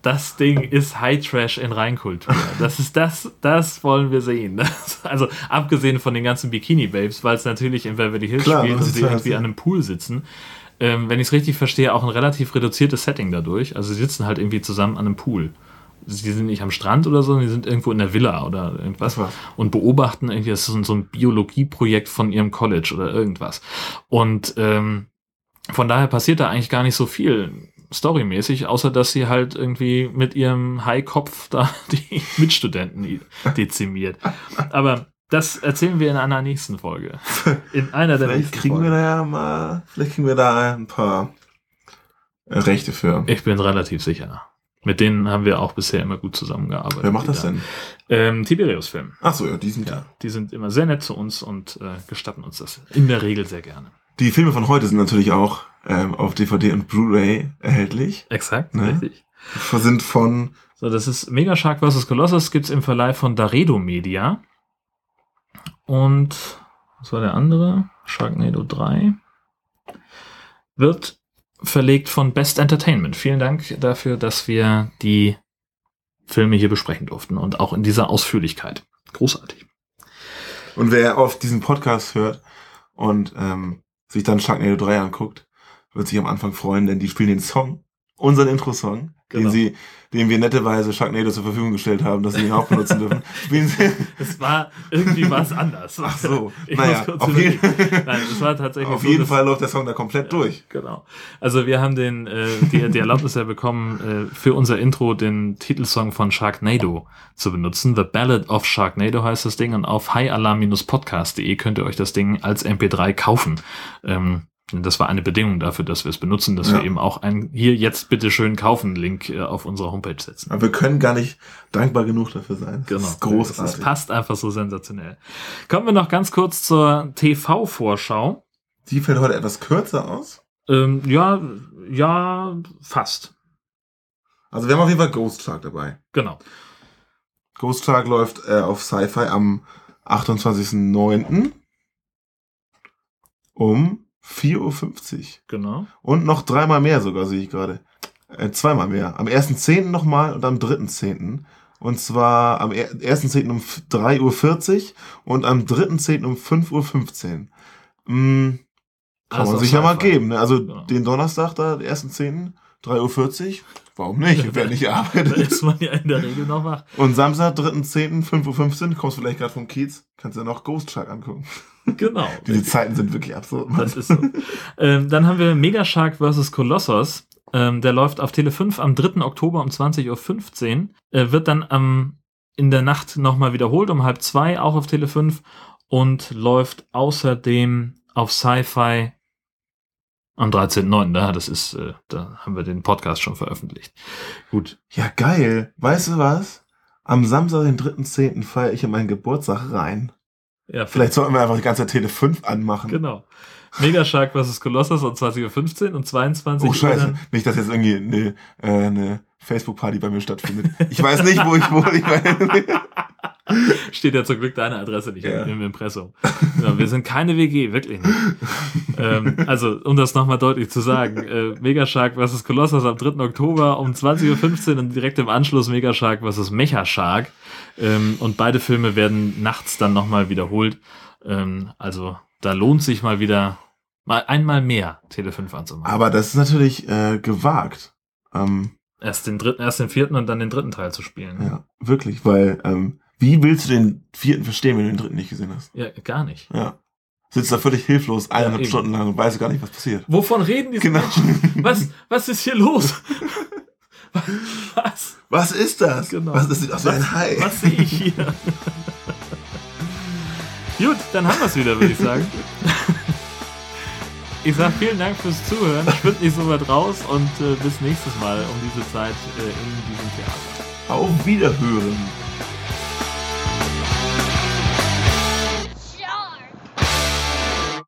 das Ding ist High Trash in Reinkultur. Das ist das, das wollen wir sehen. Das, also abgesehen von den ganzen Bikini Babes, weil es natürlich in Beverly Hills Klar, spielt und sie irgendwie an einem Pool sitzen. Ähm, wenn ich es richtig verstehe, auch ein relativ reduziertes Setting dadurch. Also sie sitzen halt irgendwie zusammen an einem Pool. Sie sind nicht am Strand oder so, die sind irgendwo in der Villa oder irgendwas und beobachten irgendwie, das ist so ein- Biologieprojekt von ihrem College oder irgendwas. Und ähm, von daher passiert da eigentlich gar nicht so viel storymäßig, außer dass sie halt irgendwie mit ihrem Haikopf da die Mitstudenten dezimiert. Aber das erzählen wir in einer nächsten Folge. In einer der Vielleicht nächsten kriegen wir Folgen. da ja mal, vielleicht kriegen wir da ein paar äh, Rechte für. Ich bin relativ sicher. Mit denen haben wir auch bisher immer gut zusammengearbeitet. Wer macht das da- denn? Ähm, Tiberius Film. Ach so, ja, die sind ja. Die sind immer sehr nett zu uns und äh, gestatten uns das in der Regel sehr gerne. Die Filme von heute sind natürlich auch ähm, auf DVD und Blu-ray erhältlich. Exakt, Ne? richtig. Sind von So, das ist Mega Shark vs. Colossus, gibt's im Verleih von Daredo Media. Und was war der andere? Sharknado 3. Wird verlegt von Best Entertainment. Vielen Dank dafür, dass wir die Filme hier besprechen durften und auch in dieser Ausführlichkeit. Großartig. Und wer auf diesen Podcast hört und ähm, sich dann Sharknado 3 anguckt, wird sich am Anfang freuen, denn die spielen den Song, unseren Intro-Song, Genau. den sie, den wir netterweise Sharknado zur Verfügung gestellt haben, dass sie ihn auch benutzen dürfen. Spielen sie. Es war irgendwie was anders. Ach so, Ich naja, muss kurz auf jeden. Nein, es war tatsächlich auf so, jeden Fall läuft der Song da komplett durch. Genau. Also wir haben den, äh, die, die Erlaubnis ja bekommen, äh, für unser Intro den Titelsong von Sharknado zu benutzen. The Ballad of Sharknado heißt das Ding und auf highalarm-podcast.de könnt ihr euch das Ding als MP3 kaufen. Ähm, das war eine Bedingung dafür, dass wir es benutzen, dass Ja. wir eben auch ein hier jetzt bitte schön kaufen Link äh, auf unserer Homepage setzen. Aber wir können gar nicht dankbar genug dafür sein. Das Genau. ist großartig. Es passt einfach so sensationell. Kommen wir noch ganz kurz zur TV-Vorschau. Die fällt heute etwas kürzer aus. Ähm, ja, ja, fast. Also wir haben auf jeden Fall Ghost Shark dabei. Genau. Ghost Shark läuft äh, auf Sci-Fi am 28.09. um 4.50 Uhr. Genau. Und noch dreimal mehr sogar, sehe ich gerade. Äh, zweimal mehr. Am 1.10. nochmal und am 3.10. Und zwar am er- 1.10. um 3.40 Uhr und am 3.10. um 5.15 Uhr. Mm, kann Alles man sich ja mal geben. Ne? Also den Donnerstag da, den 1.10., 3.40 Uhr. Warum nicht, wer nicht Da arbeitet. ist man ja in der Regel noch wach. Und Samstag, 3.10., 5.15 Uhr, kommst du vielleicht gerade vom Kiez, kannst du ja noch Ghost Shark angucken. Genau. Diese Zeiten sind wirklich absurd. Mann. Das ist so. ähm, dann haben wir Mega Shark vs. Colossus. Ähm, der läuft auf Tele 5 am 3. Oktober um 20.15 Uhr. Äh, wird dann am, in der Nacht nochmal wiederholt um halb zwei, auch auf Tele 5. Und läuft außerdem auf Sci-Fi am 13.9. Da, das ist, äh, da haben wir den Podcast schon veröffentlicht. Gut. Ja, geil. Weißt du was? Am Samstag, den 3.10. feiere ich in meinen Geburtstag rein. Ja, Vielleicht sollten wir einfach die ganze Tele 5 anmachen. Genau. Mega Shark vs. Colossus um 20.15 Uhr und 22 Oh, scheiße. Nicht, dass jetzt irgendwie eine, äh, eine Facebook-Party bei mir stattfindet. Ich weiß nicht, wo ich wohne. Ich weiß, Steht ja zum Glück deine Adresse nicht Ja. im Impressum. Ja, wir sind keine WG, wirklich nicht. ähm, also, um das nochmal deutlich zu sagen, äh, Mega Shark vs. Colossus am 3. Oktober um 20.15 Uhr und direkt im Anschluss Mega Shark vs. Mecha Shark. Ähm, und beide Filme werden nachts dann nochmal wiederholt. Ähm, also, da lohnt sich mal wieder, mal einmal mehr Tele 5 anzumachen. Aber das ist natürlich äh, gewagt. Ähm, Erst den dritten, erst den vierten und dann den dritten Teil zu spielen. ja, wirklich, weil ähm, wie willst du den vierten verstehen, wenn du den dritten nicht gesehen hast? Ja, gar nicht. Ja. Sitzt da völlig hilflos eineinhalb eben. Stunden lang und weißt gar nicht, was passiert. Wovon reden diese Genau. Menschen? Was, was ist hier los? Was? Was ist das? Genau. Was ist das? So, ein Hai. Was sehe ich hier? Gut, dann haben wir es wieder, würde ich sagen. Ich sage vielen Dank fürs Zuhören. Schwimmt nicht so weit raus und äh, bis nächstes Mal um diese Zeit äh, in diesem Theater. Auf Wiederhören.